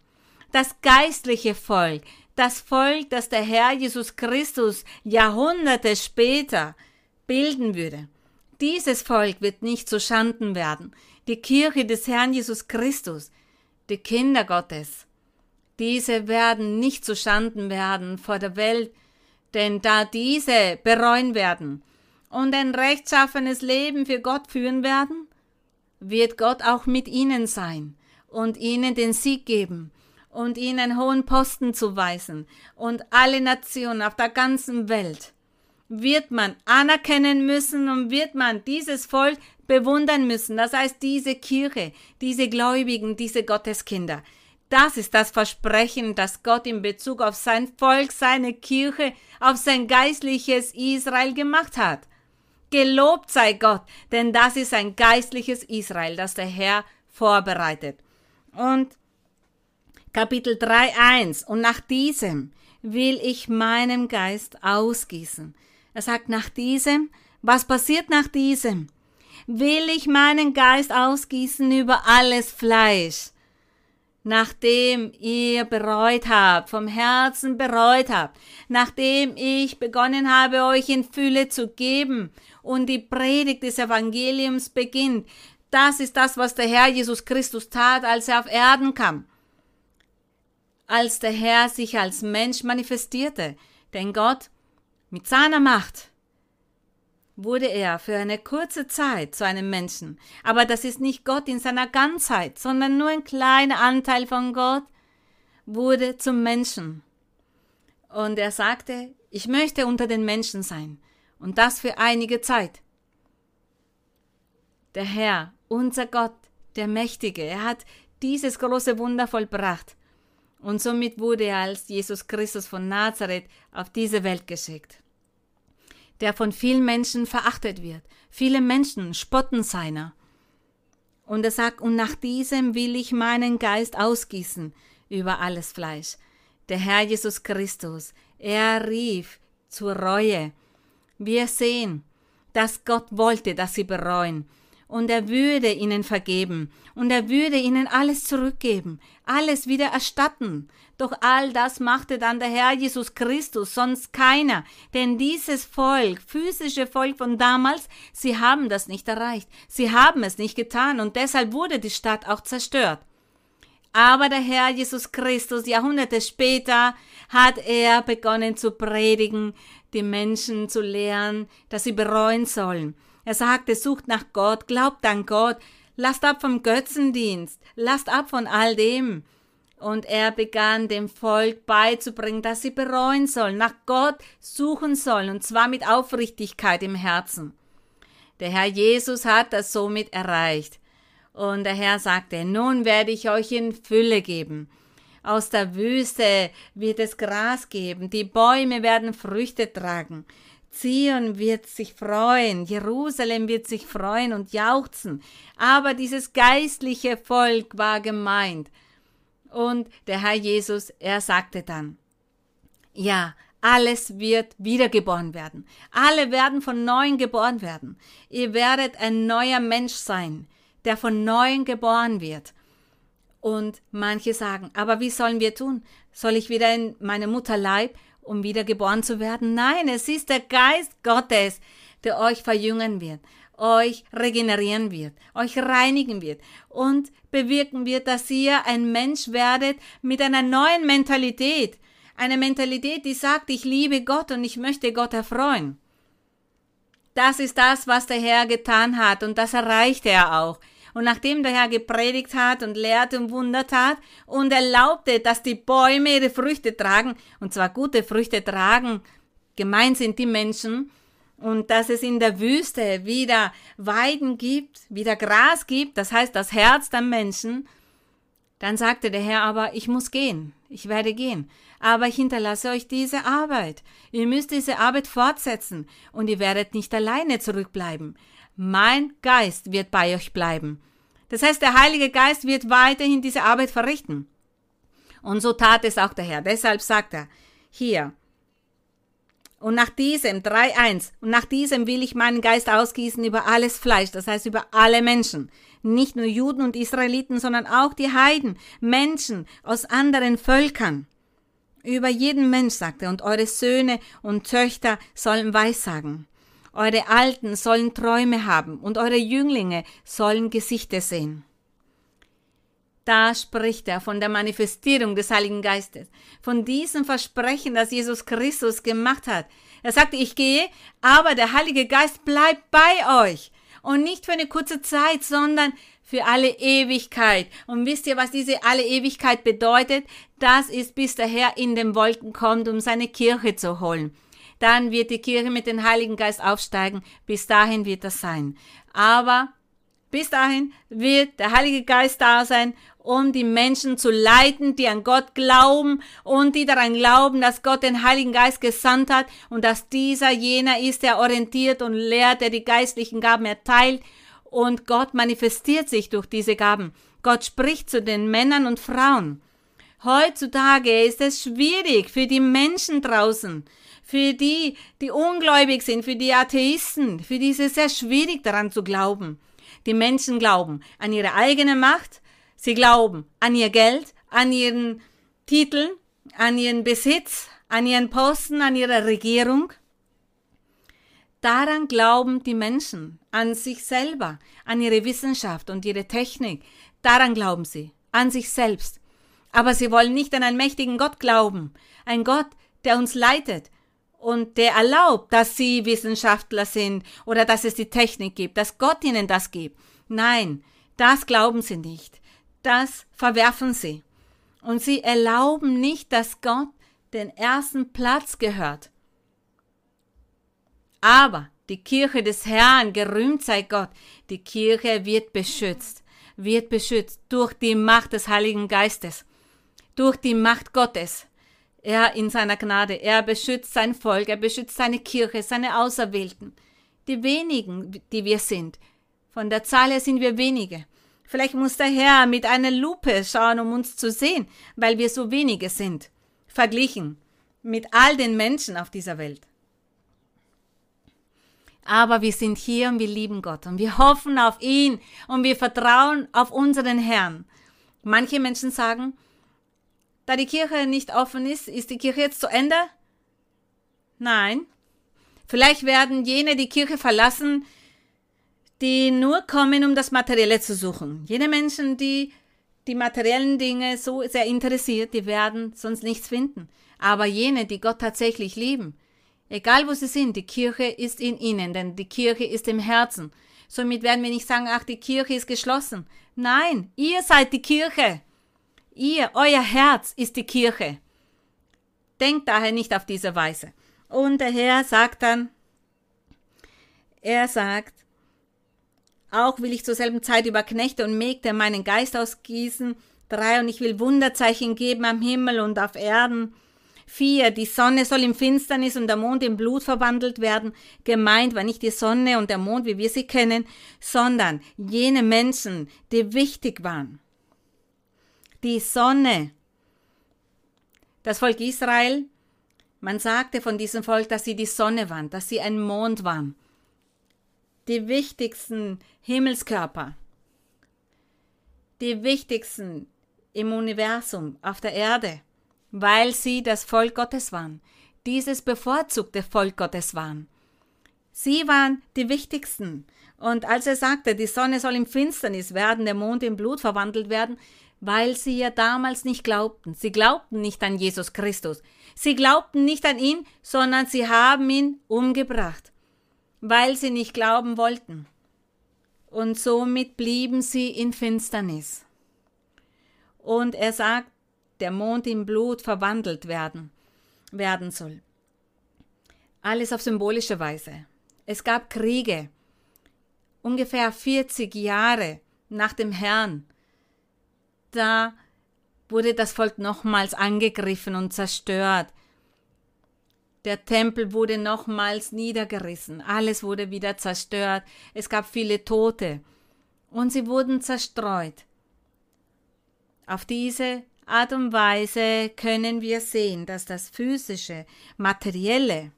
Das geistliche Volk. Das Volk, das der Herr Jesus Christus Jahrhunderte später bilden würde. Dieses Volk wird nicht zu Schanden werden. Die Kirche des Herrn Jesus Christus, die Kinder Gottes, diese werden nicht zustanden werden vor der Welt, denn da diese bereuen werden und ein rechtschaffenes Leben für Gott führen werden, wird Gott auch mit ihnen sein und ihnen den Sieg geben und ihnen hohen Posten zuweisen und alle Nationen auf der ganzen Welt wird man anerkennen müssen und wird man dieses Volk bewundern müssen. Das heißt, diese Kirche, diese Gläubigen, diese Gotteskinder. Das ist das Versprechen, das Gott in Bezug auf sein Volk, seine Kirche, auf sein geistliches Israel gemacht hat. Gelobt sei Gott, denn das ist ein geistliches Israel, das der Herr vorbereitet. Und Kapitel 3.1 Und nach diesem will ich meinen Geist ausgießen. Er sagt nach diesem, was passiert nach diesem? Will ich meinen Geist ausgießen über alles Fleisch nachdem ihr bereut habt, vom Herzen bereut habt, nachdem ich begonnen habe, euch in Fülle zu geben und die Predigt des Evangeliums beginnt. Das ist das, was der Herr Jesus Christus tat, als er auf Erden kam. Als der Herr sich als Mensch manifestierte. Denn Gott mit seiner Macht wurde er für eine kurze Zeit zu einem Menschen. Aber das ist nicht Gott in seiner Ganzheit, sondern nur ein kleiner Anteil von Gott wurde zum Menschen. Und er sagte, ich möchte unter den Menschen sein. Und das für einige Zeit. Der Herr, unser Gott, der Mächtige, er hat dieses große Wunder vollbracht. Und somit wurde er als Jesus Christus von Nazareth auf diese Welt geschickt der von vielen Menschen verachtet wird. Viele Menschen spotten seiner. Und er sagt, und nach diesem will ich meinen Geist ausgießen über alles Fleisch. Der Herr Jesus Christus, er rief zur Reue. Wir sehen, dass Gott wollte, dass sie bereuen. Und er würde ihnen vergeben. Und er würde ihnen alles zurückgeben, alles wieder erstatten. Doch all das machte dann der Herr Jesus Christus, sonst keiner. Denn dieses Volk, physische Volk von damals, sie haben das nicht erreicht. Sie haben es nicht getan und deshalb wurde die Stadt auch zerstört. Aber der Herr Jesus Christus, Jahrhunderte später, hat er begonnen zu predigen, die Menschen zu lehren, dass sie bereuen sollen. Er sagte, sucht nach Gott, glaubt an Gott, lasst ab vom Götzendienst, lasst ab von all dem. Und er begann dem Volk beizubringen, dass sie bereuen sollen, nach Gott suchen sollen, und zwar mit Aufrichtigkeit im Herzen. Der Herr Jesus hat das somit erreicht. Und der Herr sagte, nun werde ich euch in Fülle geben. Aus der Wüste wird es Gras geben, die Bäume werden Früchte tragen. Zion wird sich freuen, Jerusalem wird sich freuen und jauchzen. Aber dieses geistliche Volk war gemeint. Und der Herr Jesus, er sagte dann, ja, alles wird wiedergeboren werden. Alle werden von neuem geboren werden. Ihr werdet ein neuer Mensch sein, der von neuem geboren wird. Und manche sagen, aber wie sollen wir tun? Soll ich wieder in meine Mutterleib um wieder geboren zu werden. Nein, es ist der Geist Gottes, der euch verjüngen wird, euch regenerieren wird, euch reinigen wird und bewirken wird, dass ihr ein Mensch werdet mit einer neuen Mentalität. Eine Mentalität, die sagt, ich liebe Gott und ich möchte Gott erfreuen. Das ist das, was der Herr getan hat und das erreichte er auch. Und nachdem der Herr gepredigt hat und lehrte und Wunder tat und erlaubte, dass die Bäume ihre Früchte tragen, und zwar gute Früchte tragen, gemeint sind die Menschen, und dass es in der Wüste wieder Weiden gibt, wieder Gras gibt, das heißt das Herz der Menschen, dann sagte der Herr aber, ich muss gehen, ich werde gehen, aber ich hinterlasse euch diese Arbeit. Ihr müsst diese Arbeit fortsetzen und ihr werdet nicht alleine zurückbleiben mein Geist wird bei euch bleiben. Das heißt, der Heilige Geist wird weiterhin diese Arbeit verrichten. Und so tat es auch der Herr. Deshalb sagt er hier, und nach diesem, 3.1, und nach diesem will ich meinen Geist ausgießen über alles Fleisch, das heißt über alle Menschen. Nicht nur Juden und Israeliten, sondern auch die Heiden, Menschen aus anderen Völkern. Über jeden Mensch, sagt er, und eure Söhne und Töchter sollen Weissagen. Eure Alten sollen Träume haben und eure Jünglinge sollen Gesichter sehen. Da spricht er von der Manifestierung des Heiligen Geistes, von diesem Versprechen, das Jesus Christus gemacht hat. Er sagte, ich gehe, aber der Heilige Geist bleibt bei euch. Und nicht für eine kurze Zeit, sondern für alle Ewigkeit. Und wisst ihr, was diese alle Ewigkeit bedeutet? Das ist, bis der Herr in den Wolken kommt, um seine Kirche zu holen dann wird die Kirche mit dem Heiligen Geist aufsteigen. Bis dahin wird das sein. Aber bis dahin wird der Heilige Geist da sein, um die Menschen zu leiten, die an Gott glauben und die daran glauben, dass Gott den Heiligen Geist gesandt hat und dass dieser jener ist, der orientiert und lehrt, der die geistlichen Gaben erteilt und Gott manifestiert sich durch diese Gaben. Gott spricht zu den Männern und Frauen. Heutzutage ist es schwierig für die Menschen draußen, für die, die ungläubig sind, für die Atheisten, für die ist es sehr schwierig daran zu glauben. Die Menschen glauben an ihre eigene Macht, sie glauben an ihr Geld, an ihren Titeln, an ihren Besitz, an ihren Posten, an ihre Regierung. Daran glauben die Menschen, an sich selber, an ihre Wissenschaft und ihre Technik. Daran glauben sie, an sich selbst. Aber sie wollen nicht an einen mächtigen Gott glauben, ein Gott, der uns leitet, und der erlaubt, dass sie Wissenschaftler sind oder dass es die Technik gibt, dass Gott ihnen das gibt. Nein, das glauben sie nicht. Das verwerfen sie. Und sie erlauben nicht, dass Gott den ersten Platz gehört. Aber die Kirche des Herrn, gerühmt sei Gott, die Kirche wird beschützt, wird beschützt durch die Macht des Heiligen Geistes, durch die Macht Gottes. Er in seiner Gnade, er beschützt sein Volk, er beschützt seine Kirche, seine Auserwählten. Die wenigen, die wir sind. Von der Zahl her sind wir wenige. Vielleicht muss der Herr mit einer Lupe schauen, um uns zu sehen, weil wir so wenige sind, verglichen mit all den Menschen auf dieser Welt. Aber wir sind hier und wir lieben Gott und wir hoffen auf ihn und wir vertrauen auf unseren Herrn. Manche Menschen sagen, da die Kirche nicht offen ist, ist die Kirche jetzt zu Ende? Nein. Vielleicht werden jene die Kirche verlassen, die nur kommen, um das Materielle zu suchen. Jene Menschen, die die materiellen Dinge so sehr interessiert, die werden sonst nichts finden. Aber jene, die Gott tatsächlich lieben, egal wo sie sind, die Kirche ist in ihnen, denn die Kirche ist im Herzen. Somit werden wir nicht sagen, ach, die Kirche ist geschlossen. Nein, ihr seid die Kirche. Ihr, euer Herz ist die Kirche. Denkt daher nicht auf diese Weise. Und der Herr sagt dann, er sagt, auch will ich zur selben Zeit über Knechte und Mägde meinen Geist ausgießen. Drei, und ich will Wunderzeichen geben am Himmel und auf Erden. 4, die Sonne soll in Finsternis und der Mond in Blut verwandelt werden. Gemeint war nicht die Sonne und der Mond, wie wir sie kennen, sondern jene Menschen, die wichtig waren. Die Sonne. Das Volk Israel, man sagte von diesem Volk, dass sie die Sonne waren, dass sie ein Mond waren. Die wichtigsten Himmelskörper. Die wichtigsten im Universum, auf der Erde weil sie das Volk Gottes waren, dieses bevorzugte Volk Gottes waren. Sie waren die wichtigsten. Und als er sagte, die Sonne soll in Finsternis werden, der Mond in Blut verwandelt werden, weil sie ja damals nicht glaubten. Sie glaubten nicht an Jesus Christus. Sie glaubten nicht an ihn, sondern sie haben ihn umgebracht, weil sie nicht glauben wollten. Und somit blieben sie in Finsternis. Und er sagt, der Mond in Blut verwandelt werden, werden soll. Alles auf symbolische Weise. Es gab Kriege. Ungefähr 40 Jahre nach dem Herrn. Da wurde das Volk nochmals angegriffen und zerstört. Der Tempel wurde nochmals niedergerissen. Alles wurde wieder zerstört. Es gab viele Tote. Und sie wurden zerstreut. Auf diese Art und Weise können wir sehen, dass das physische, materielle,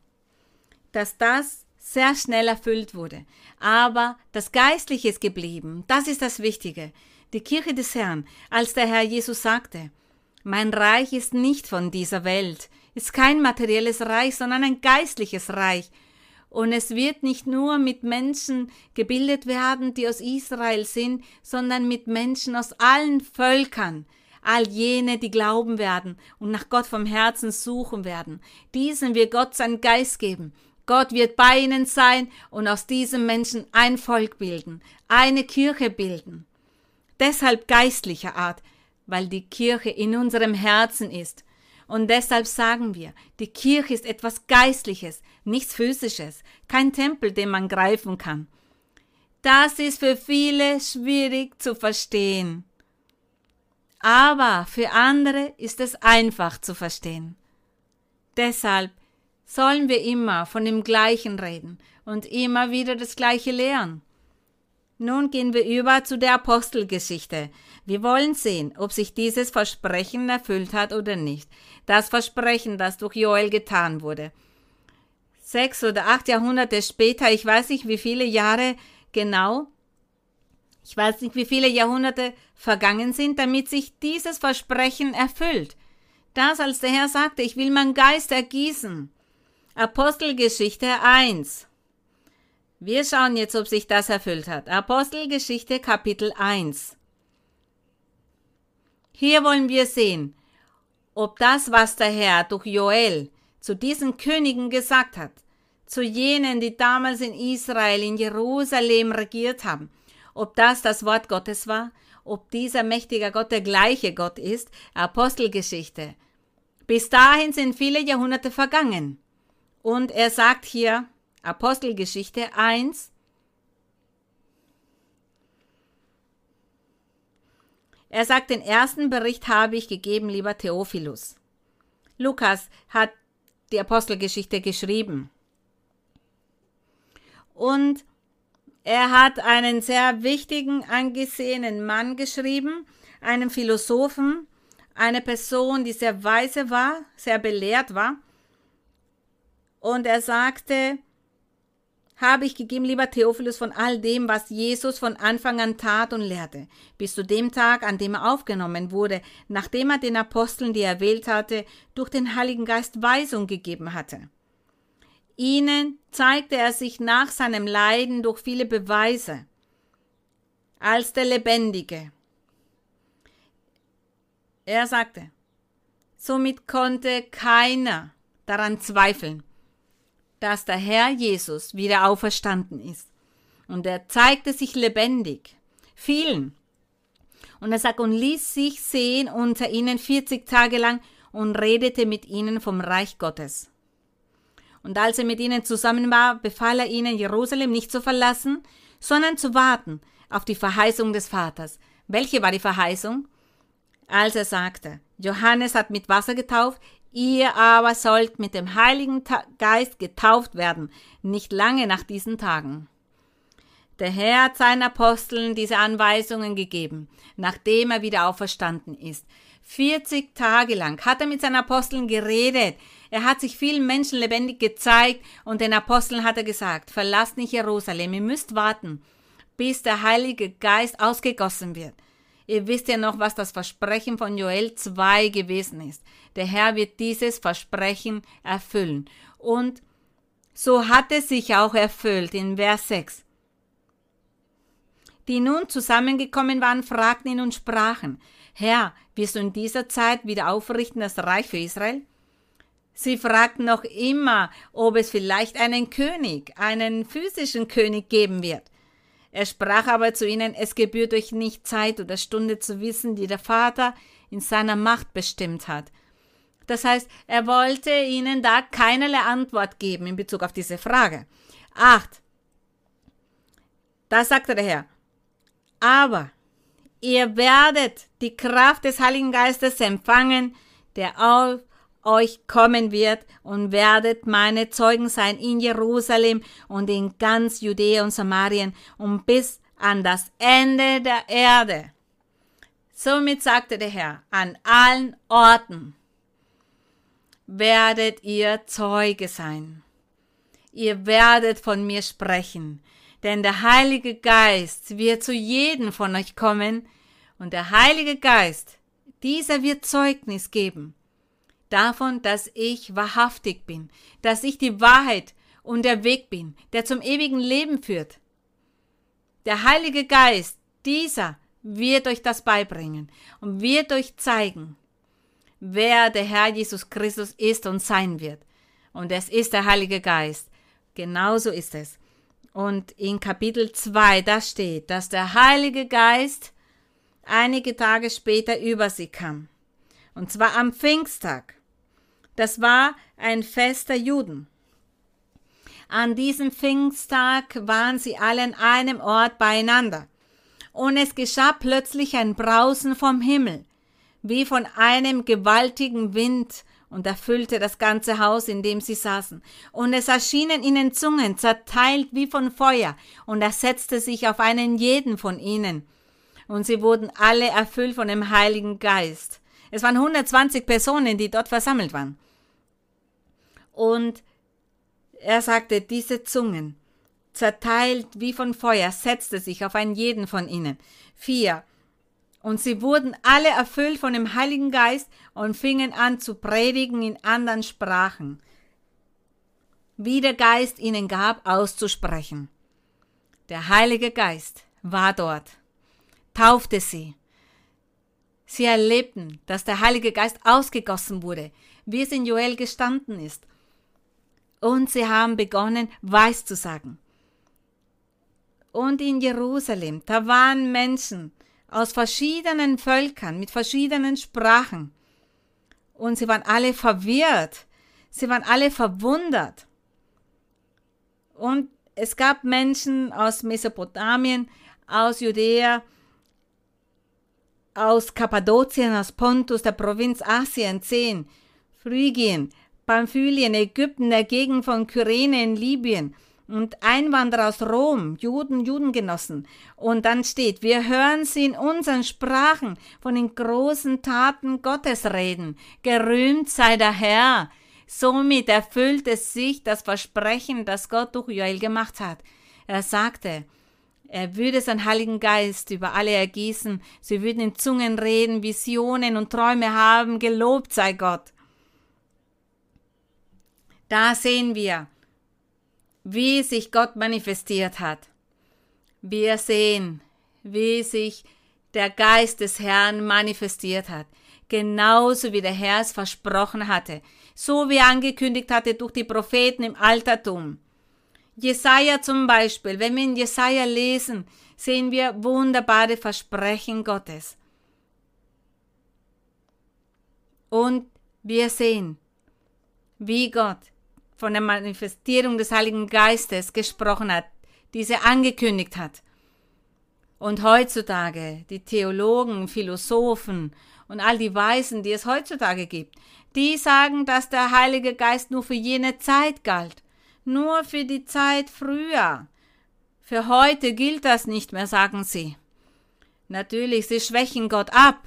dass das sehr schnell erfüllt wurde. Aber das Geistliche ist geblieben. Das ist das Wichtige. Die Kirche des Herrn, als der Herr Jesus sagte, mein Reich ist nicht von dieser Welt, ist kein materielles Reich, sondern ein geistliches Reich. Und es wird nicht nur mit Menschen gebildet werden, die aus Israel sind, sondern mit Menschen aus allen Völkern, all jene, die glauben werden und nach Gott vom Herzen suchen werden. Diesen wird Gott seinen Geist geben. Gott wird bei ihnen sein und aus diesem Menschen ein Volk bilden, eine Kirche bilden. Deshalb geistlicher Art, weil die Kirche in unserem Herzen ist. Und deshalb sagen wir, die Kirche ist etwas Geistliches, nichts Physisches, kein Tempel, den man greifen kann. Das ist für viele schwierig zu verstehen aber für andere ist es einfach zu verstehen. Deshalb sollen wir immer von dem Gleichen reden und immer wieder das Gleiche lehren. Nun gehen wir über zu der Apostelgeschichte. Wir wollen sehen, ob sich dieses Versprechen erfüllt hat oder nicht. Das Versprechen, das durch Joel getan wurde. Sechs oder acht Jahrhunderte später, ich weiß nicht wie viele Jahre genau, ich weiß nicht, wie viele Jahrhunderte vergangen sind, damit sich dieses Versprechen erfüllt. Das, als der Herr sagte, ich will meinen Geist ergießen. Apostelgeschichte 1. Wir schauen jetzt, ob sich das erfüllt hat. Apostelgeschichte Kapitel 1. Hier wollen wir sehen, ob das, was der Herr durch Joel zu diesen Königen gesagt hat, zu jenen, die damals in Israel, in Jerusalem regiert haben, ob das das Wort Gottes war, ob dieser mächtige Gott der gleiche Gott ist, Apostelgeschichte. Bis dahin sind viele Jahrhunderte vergangen. Und er sagt hier, Apostelgeschichte 1, Er sagt, den ersten Bericht habe ich gegeben, lieber Theophilus. Lukas hat die Apostelgeschichte geschrieben. Und er hat einen sehr wichtigen, angesehenen Mann geschrieben, einen Philosophen, eine Person, die sehr weise war, sehr belehrt war. Und er sagte, habe ich gegeben, lieber Theophilus, von all dem, was Jesus von Anfang an tat und lehrte, bis zu dem Tag, an dem er aufgenommen wurde, nachdem er den Aposteln, die er erwählt hatte, durch den Heiligen Geist Weisung gegeben hatte. Ihnen zeigte er sich nach seinem Leiden durch viele Beweise als der Lebendige. Er sagte, somit konnte keiner daran zweifeln, dass der Herr Jesus wieder auferstanden ist. Und er zeigte sich lebendig, vielen. Und er sagt, und ließ sich sehen unter ihnen 40 Tage lang und redete mit ihnen vom Reich Gottes. Und als er mit ihnen zusammen war, befahl er ihnen, Jerusalem nicht zu verlassen, sondern zu warten auf die Verheißung des Vaters. Welche war die Verheißung? Als er sagte, Johannes hat mit Wasser getauft, Ihr aber sollt mit dem Heiligen Geist getauft werden, nicht lange nach diesen Tagen. Der Herr hat seinen Aposteln diese Anweisungen gegeben, nachdem er wieder auferstanden ist. 40 Tage lang hat er mit seinen Aposteln geredet. Er hat sich vielen Menschen lebendig gezeigt und den Aposteln hat er gesagt, verlasst nicht Jerusalem, ihr müsst warten, bis der Heilige Geist ausgegossen wird. Ihr wisst ja noch, was das Versprechen von Joel 2 gewesen ist. Der Herr wird dieses Versprechen erfüllen. Und so hat es sich auch erfüllt in Vers 6. Die nun zusammengekommen waren, fragten ihn und sprachen, Herr, wirst du in dieser Zeit wieder aufrichten das Reich für Israel? Sie fragten noch immer, ob es vielleicht einen König, einen physischen König geben wird. Er sprach aber zu ihnen, es gebührt euch nicht Zeit oder Stunde zu wissen, die der Vater in seiner Macht bestimmt hat. Das heißt, er wollte ihnen da keinerlei Antwort geben in Bezug auf diese Frage. Acht. Da sagte der Herr, aber ihr werdet die Kraft des Heiligen Geistes empfangen, der auf euch kommen wird und werdet meine Zeugen sein in Jerusalem und in ganz Judäa und Samarien und bis an das Ende der Erde. Somit sagte der Herr, an allen Orten werdet ihr Zeuge sein. Ihr werdet von mir sprechen, denn der Heilige Geist wird zu jedem von euch kommen und der Heilige Geist, dieser wird Zeugnis geben davon, dass ich wahrhaftig bin, dass ich die Wahrheit und der Weg bin, der zum ewigen Leben führt. Der Heilige Geist, dieser wird euch das beibringen und wird euch zeigen, wer der Herr Jesus Christus ist und sein wird. Und es ist der Heilige Geist. Genauso ist es. Und in Kapitel 2, da steht, dass der Heilige Geist einige Tage später über sie kam. Und zwar am Pfingsttag. Das war ein Fest der Juden. An diesem Pfingsttag waren sie alle an einem Ort beieinander. Und es geschah plötzlich ein Brausen vom Himmel, wie von einem gewaltigen Wind, und erfüllte das ganze Haus, in dem sie saßen. Und es erschienen ihnen Zungen, zerteilt wie von Feuer, und er setzte sich auf einen jeden von ihnen. Und sie wurden alle erfüllt von dem Heiligen Geist. Es waren 120 Personen, die dort versammelt waren. Und er sagte, diese Zungen, zerteilt wie von Feuer, setzte sich auf einen jeden von ihnen. Vier. Und sie wurden alle erfüllt von dem Heiligen Geist und fingen an zu predigen in anderen Sprachen, wie der Geist ihnen gab, auszusprechen. Der Heilige Geist war dort, taufte sie. Sie erlebten, dass der Heilige Geist ausgegossen wurde, wie es in Joel gestanden ist und sie haben begonnen, Weiß zu sagen. Und in Jerusalem, da waren Menschen aus verschiedenen Völkern, mit verschiedenen Sprachen. Und sie waren alle verwirrt, sie waren alle verwundert. Und es gab Menschen aus Mesopotamien, aus Judäa, aus Kappadokien, aus Pontus, der Provinz Asien, Zehn, Phrygien, Pamphylien, Ägypten, der Gegend von Kyrene in Libyen und Einwanderer aus Rom, Juden, Judengenossen. Und dann steht, wir hören sie in unseren Sprachen von den großen Taten Gottes reden. Gerühmt sei der Herr. Somit erfüllt es sich das Versprechen, das Gott durch Joel gemacht hat. Er sagte, er würde seinen Heiligen Geist über alle ergießen, sie würden in Zungen reden, Visionen und Träume haben, gelobt sei Gott. Da sehen wir, wie sich Gott manifestiert hat. Wir sehen, wie sich der Geist des Herrn manifestiert hat, genauso wie der Herr es versprochen hatte, so wie er angekündigt hatte durch die Propheten im Altertum. Jesaja zum Beispiel, wenn wir in Jesaja lesen, sehen wir wunderbare Versprechen Gottes. Und wir sehen, wie Gott von der Manifestierung des Heiligen Geistes gesprochen hat, diese angekündigt hat. Und heutzutage, die Theologen, Philosophen und all die Weisen, die es heutzutage gibt, die sagen, dass der Heilige Geist nur für jene Zeit galt, nur für die Zeit früher. Für heute gilt das nicht mehr, sagen sie. Natürlich, sie schwächen Gott ab.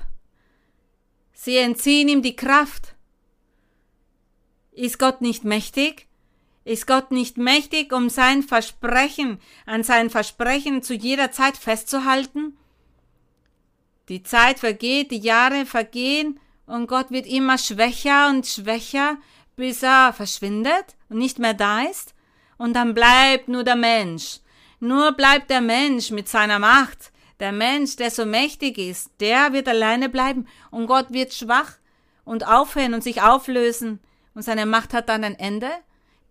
Sie entziehen ihm die Kraft. Ist Gott nicht mächtig? Ist Gott nicht mächtig, um sein Versprechen, an sein Versprechen zu jeder Zeit festzuhalten? Die Zeit vergeht, die Jahre vergehen und Gott wird immer schwächer und schwächer, bis er verschwindet und nicht mehr da ist. Und dann bleibt nur der Mensch. Nur bleibt der Mensch mit seiner Macht. Der Mensch, der so mächtig ist, der wird alleine bleiben und Gott wird schwach und aufhören und sich auflösen und seine Macht hat dann ein Ende.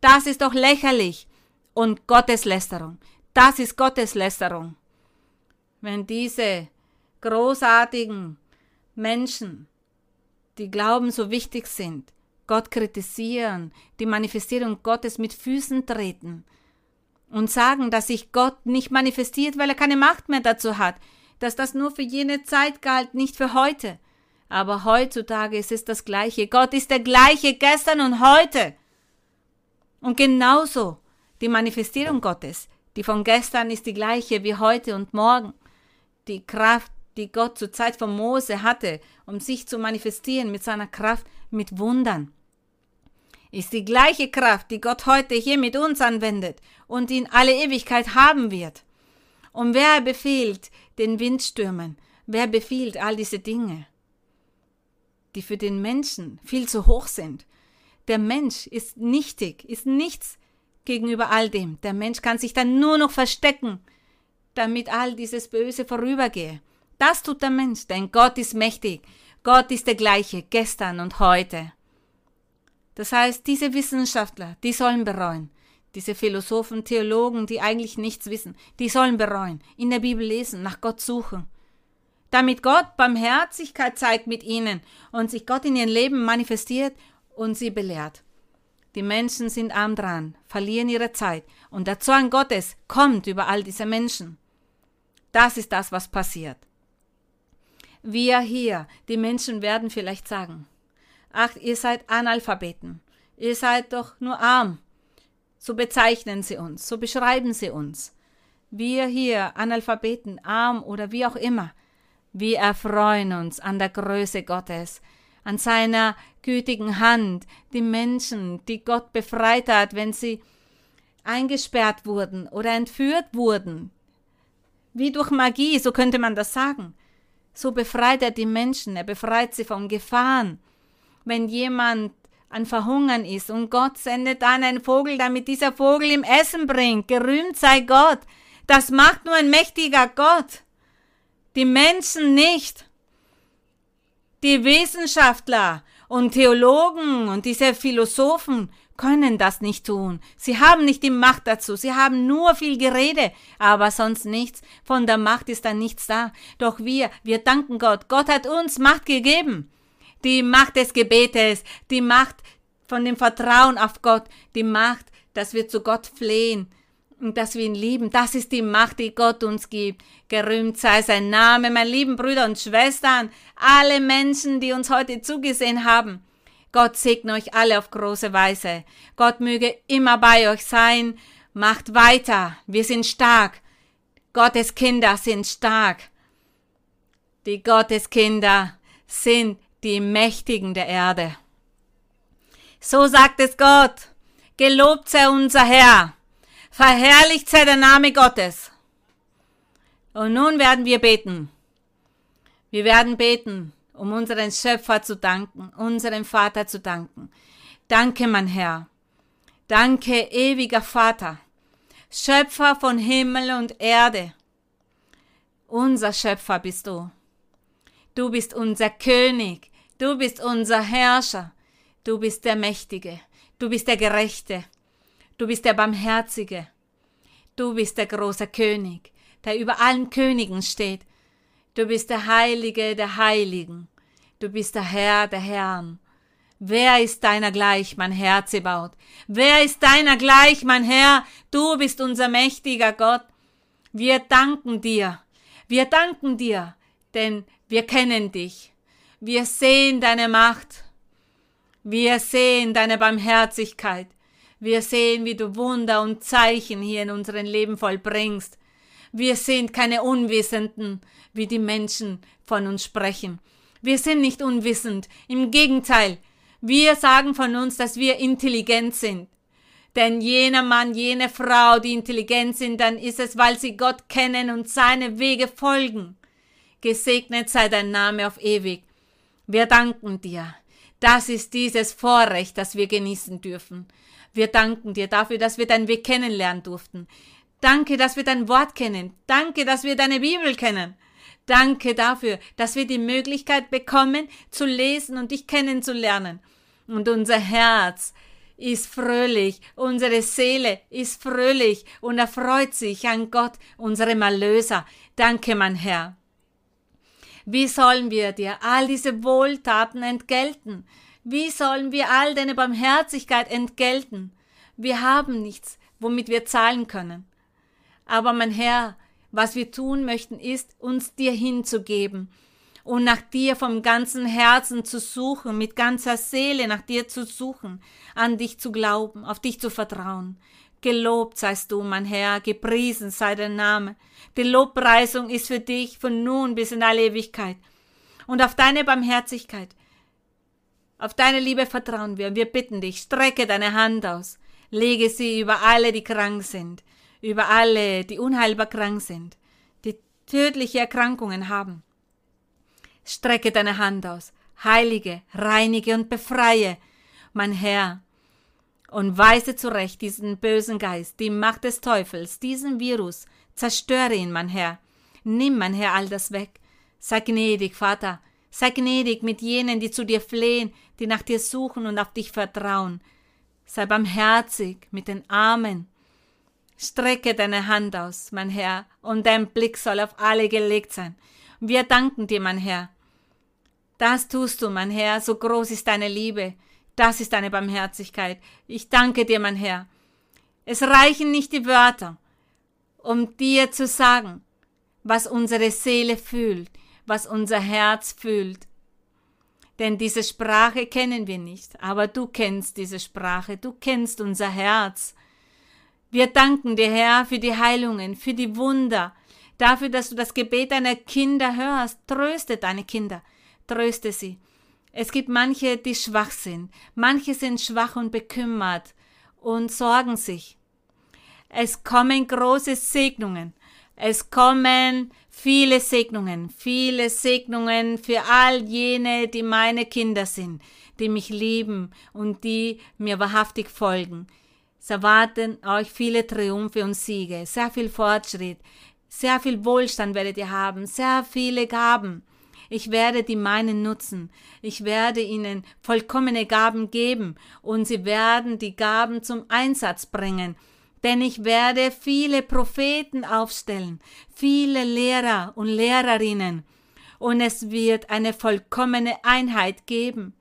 Das ist doch lächerlich und Gotteslästerung. Das ist Gotteslästerung. Wenn diese großartigen Menschen, die glauben, so wichtig sind, Gott kritisieren, die Manifestierung Gottes mit Füßen treten und sagen, dass sich Gott nicht manifestiert, weil er keine Macht mehr dazu hat, dass das nur für jene Zeit galt, nicht für heute. Aber heutzutage ist es das Gleiche. Gott ist der gleiche gestern und heute. Und genauso die Manifestierung Gottes, die von gestern ist die gleiche wie heute und morgen. Die Kraft die Gott zur Zeit von Mose hatte, um sich zu manifestieren mit seiner Kraft, mit Wundern. Ist die gleiche Kraft, die Gott heute hier mit uns anwendet und in alle Ewigkeit haben wird. Und wer befiehlt den Windstürmen? Wer befiehlt all diese Dinge, die für den Menschen viel zu hoch sind? Der Mensch ist nichtig, ist nichts gegenüber all dem. Der Mensch kann sich dann nur noch verstecken, damit all dieses Böse vorübergehe. Das tut der Mensch, denn Gott ist mächtig. Gott ist der gleiche gestern und heute. Das heißt, diese Wissenschaftler, die sollen bereuen. Diese Philosophen, Theologen, die eigentlich nichts wissen, die sollen bereuen, in der Bibel lesen, nach Gott suchen. Damit Gott Barmherzigkeit zeigt mit ihnen und sich Gott in ihrem Leben manifestiert und sie belehrt. Die Menschen sind arm dran, verlieren ihre Zeit und der Zorn Gottes kommt über all diese Menschen. Das ist das, was passiert. Wir hier, die Menschen werden vielleicht sagen, ach, ihr seid Analphabeten, ihr seid doch nur arm. So bezeichnen sie uns, so beschreiben sie uns. Wir hier, Analphabeten, arm oder wie auch immer, wir erfreuen uns an der Größe Gottes, an seiner gütigen Hand, die Menschen, die Gott befreit hat, wenn sie eingesperrt wurden oder entführt wurden. Wie durch Magie, so könnte man das sagen. So befreit er die Menschen, er befreit sie von Gefahren. Wenn jemand an Verhungern ist und Gott sendet dann einen Vogel, damit dieser Vogel ihm Essen bringt, gerühmt sei Gott. Das macht nur ein mächtiger Gott. Die Menschen nicht. Die Wissenschaftler und Theologen und diese Philosophen können das nicht tun. Sie haben nicht die Macht dazu. Sie haben nur viel Gerede, aber sonst nichts. Von der Macht ist dann nichts da. Doch wir, wir danken Gott. Gott hat uns Macht gegeben. Die Macht des Gebetes, die Macht von dem Vertrauen auf Gott, die Macht, dass wir zu Gott flehen und dass wir ihn lieben. Das ist die Macht, die Gott uns gibt. Gerühmt sei sein Name, meine lieben Brüder und Schwestern, alle Menschen, die uns heute zugesehen haben. Gott segne euch alle auf große Weise. Gott möge immer bei euch sein. Macht weiter. Wir sind stark. Gottes Kinder sind stark. Die Gotteskinder sind die Mächtigen der Erde. So sagt es Gott. Gelobt sei unser Herr. Verherrlicht sei der Name Gottes. Und nun werden wir beten. Wir werden beten um unseren Schöpfer zu danken, unserem Vater zu danken. Danke, mein Herr. Danke, ewiger Vater, Schöpfer von Himmel und Erde. Unser Schöpfer bist du. Du bist unser König, du bist unser Herrscher, du bist der Mächtige, du bist der Gerechte, du bist der Barmherzige, du bist der große König, der über allen Königen steht, Du bist der Heilige der Heiligen. Du bist der Herr der Herren. Wer ist deiner gleich, mein Herr Zebaut? Wer ist deiner gleich, mein Herr? Du bist unser mächtiger Gott. Wir danken dir. Wir danken dir, denn wir kennen dich. Wir sehen deine Macht. Wir sehen deine Barmherzigkeit. Wir sehen, wie du Wunder und Zeichen hier in unserem Leben vollbringst. Wir sind keine Unwissenden, wie die Menschen von uns sprechen. Wir sind nicht unwissend. Im Gegenteil, wir sagen von uns, dass wir intelligent sind. Denn jener Mann, jene Frau, die intelligent sind, dann ist es, weil sie Gott kennen und seine Wege folgen. Gesegnet sei dein Name auf ewig. Wir danken dir. Das ist dieses Vorrecht, das wir genießen dürfen. Wir danken dir dafür, dass wir deinen Weg kennenlernen durften. Danke, dass wir dein Wort kennen. Danke, dass wir deine Bibel kennen. Danke dafür, dass wir die Möglichkeit bekommen, zu lesen und dich kennenzulernen. Und unser Herz ist fröhlich, unsere Seele ist fröhlich und erfreut sich an Gott, unserem Erlöser. Danke, mein Herr. Wie sollen wir dir all diese Wohltaten entgelten? Wie sollen wir all deine Barmherzigkeit entgelten? Wir haben nichts, womit wir zahlen können. Aber mein Herr, was wir tun möchten, ist, uns dir hinzugeben und nach dir vom ganzen Herzen zu suchen, mit ganzer Seele nach dir zu suchen, an dich zu glauben, auf dich zu vertrauen. Gelobt seist du, mein Herr, gepriesen sei dein Name. Die Lobpreisung ist für dich von nun bis in alle Ewigkeit. Und auf deine Barmherzigkeit auf deine Liebe vertrauen wir. Wir bitten dich, strecke deine Hand aus. Lege sie über alle, die krank sind, über alle, die unheilbar krank sind, die tödliche Erkrankungen haben. Strecke deine Hand aus. Heilige, reinige und befreie, mein Herr, und weise zurecht diesen bösen Geist, die Macht des Teufels, diesen Virus. Zerstöre ihn, mein Herr. Nimm, mein Herr, all das weg. Sei gnädig, Vater. Sei gnädig mit jenen, die zu dir flehen, die nach dir suchen und auf dich vertrauen. Sei barmherzig mit den Armen. Strecke deine Hand aus, mein Herr, und dein Blick soll auf alle gelegt sein. Wir danken dir, mein Herr. Das tust du, mein Herr, so groß ist deine Liebe, das ist deine Barmherzigkeit. Ich danke dir, mein Herr. Es reichen nicht die Wörter, um dir zu sagen, was unsere Seele fühlt, was unser Herz fühlt. Denn diese Sprache kennen wir nicht, aber du kennst diese Sprache, du kennst unser Herz. Wir danken dir, Herr, für die Heilungen, für die Wunder, dafür, dass du das Gebet deiner Kinder hörst. Tröste deine Kinder, tröste sie. Es gibt manche, die schwach sind, manche sind schwach und bekümmert und sorgen sich. Es kommen große Segnungen, es kommen viele Segnungen, viele Segnungen für all jene, die meine Kinder sind, die mich lieben und die mir wahrhaftig folgen. Es erwarten euch viele Triumphe und Siege, sehr viel Fortschritt, sehr viel Wohlstand werdet ihr haben, sehr viele Gaben. Ich werde die meinen nutzen. Ich werde ihnen vollkommene Gaben geben und sie werden die Gaben zum Einsatz bringen. Denn ich werde viele Propheten aufstellen, viele Lehrer und Lehrerinnen, und es wird eine vollkommene Einheit geben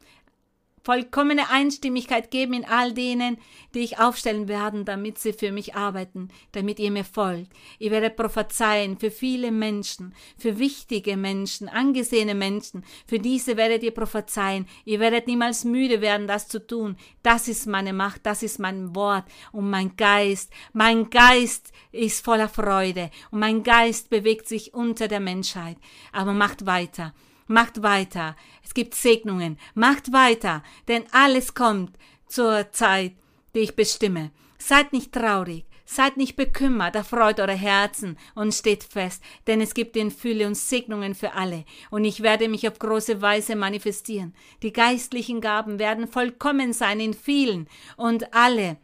vollkommene Einstimmigkeit geben in all denen, die ich aufstellen werden, damit sie für mich arbeiten, damit ihr mir folgt. Ich werde prophezeien für viele Menschen, für wichtige Menschen, angesehene Menschen. Für diese werdet ihr prophezeien. Ihr werdet niemals müde werden, das zu tun. Das ist meine Macht, das ist mein Wort und mein Geist. Mein Geist ist voller Freude und mein Geist bewegt sich unter der Menschheit. Aber macht weiter. Macht weiter. Es gibt Segnungen. Macht weiter, denn alles kommt zur Zeit, die ich bestimme. Seid nicht traurig. Seid nicht bekümmert, erfreut eure Herzen und steht fest, denn es gibt in Fülle und Segnungen für alle, und ich werde mich auf große Weise manifestieren. Die geistlichen Gaben werden vollkommen sein in vielen, und alle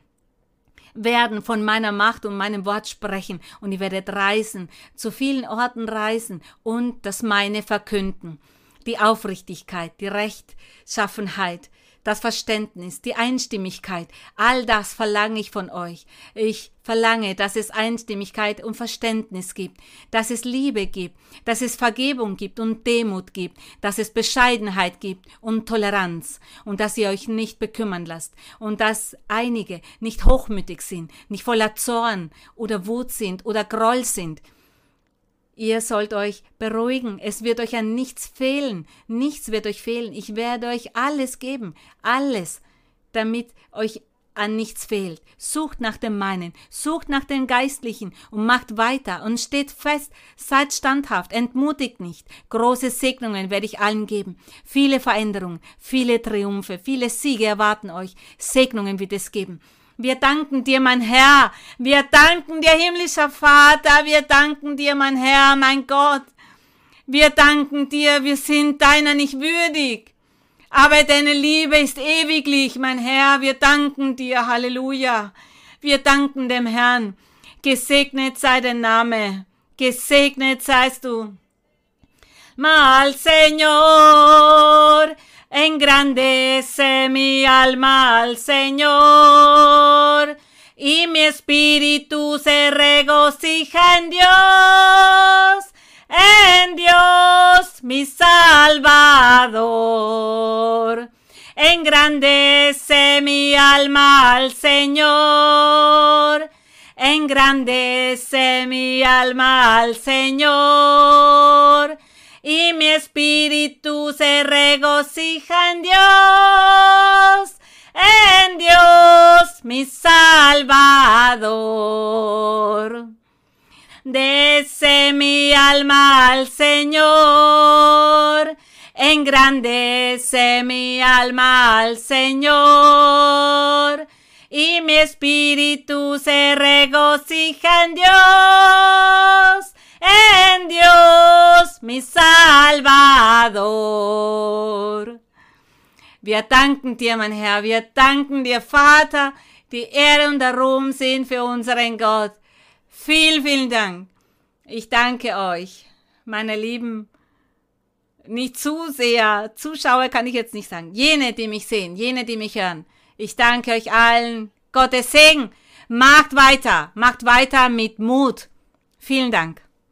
werden von meiner Macht und meinem Wort sprechen, und ihr werdet reisen, zu vielen Orten reisen und das meine verkünden. Die Aufrichtigkeit, die Rechtschaffenheit, das Verständnis, die Einstimmigkeit, all das verlange ich von euch. Ich verlange, dass es Einstimmigkeit und Verständnis gibt, dass es Liebe gibt, dass es Vergebung gibt und Demut gibt, dass es Bescheidenheit gibt und Toleranz und dass ihr euch nicht bekümmern lasst und dass einige nicht hochmütig sind, nicht voller Zorn oder Wut sind oder Groll sind, Ihr sollt euch beruhigen. Es wird euch an nichts fehlen. Nichts wird euch fehlen. Ich werde euch alles geben. Alles, damit euch an nichts fehlt. Sucht nach dem meinen, sucht nach den Geistlichen und macht weiter und steht fest, seid standhaft, entmutigt nicht. Große Segnungen werde ich allen geben. Viele Veränderungen, viele Triumphe, viele Siege erwarten euch. Segnungen wird es geben. Wir danken dir, mein Herr. Wir danken dir, himmlischer Vater. Wir danken dir, mein Herr, mein Gott. Wir danken dir, wir sind deiner nicht würdig aber deine Liebe ist ewiglich, mein Herr. Wir danken dir, Halleluja. Wir danken dem Herrn. Gesegnet sei dein Name. Gesegnet seist du. Mal, Señor, engrandece mi alma al Señor, y mi espíritu se regocija en Dios en Dios mi Salvador. Engrandece mi alma al Señor. Engrandece mi alma al Señor. Y mi espíritu se regocija en Dios. En Dios mi Salvador. Dese mi alma al Señor, engrandece mi alma al Señor, y mi espíritu se regocija en Dios, en Dios mi Salvador. Wir danken dir, mein Herr, wir danken dir, Vater, die Ehre und der Ruhm sind für unseren Gott. Vielen, vielen Dank. Ich danke euch, meine lieben, nicht Zuseher, Zuschauer kann ich jetzt nicht sagen, jene, die mich sehen, jene, die mich hören. Ich danke euch allen. Gottes Segen. Macht weiter, macht weiter mit Mut. Vielen Dank.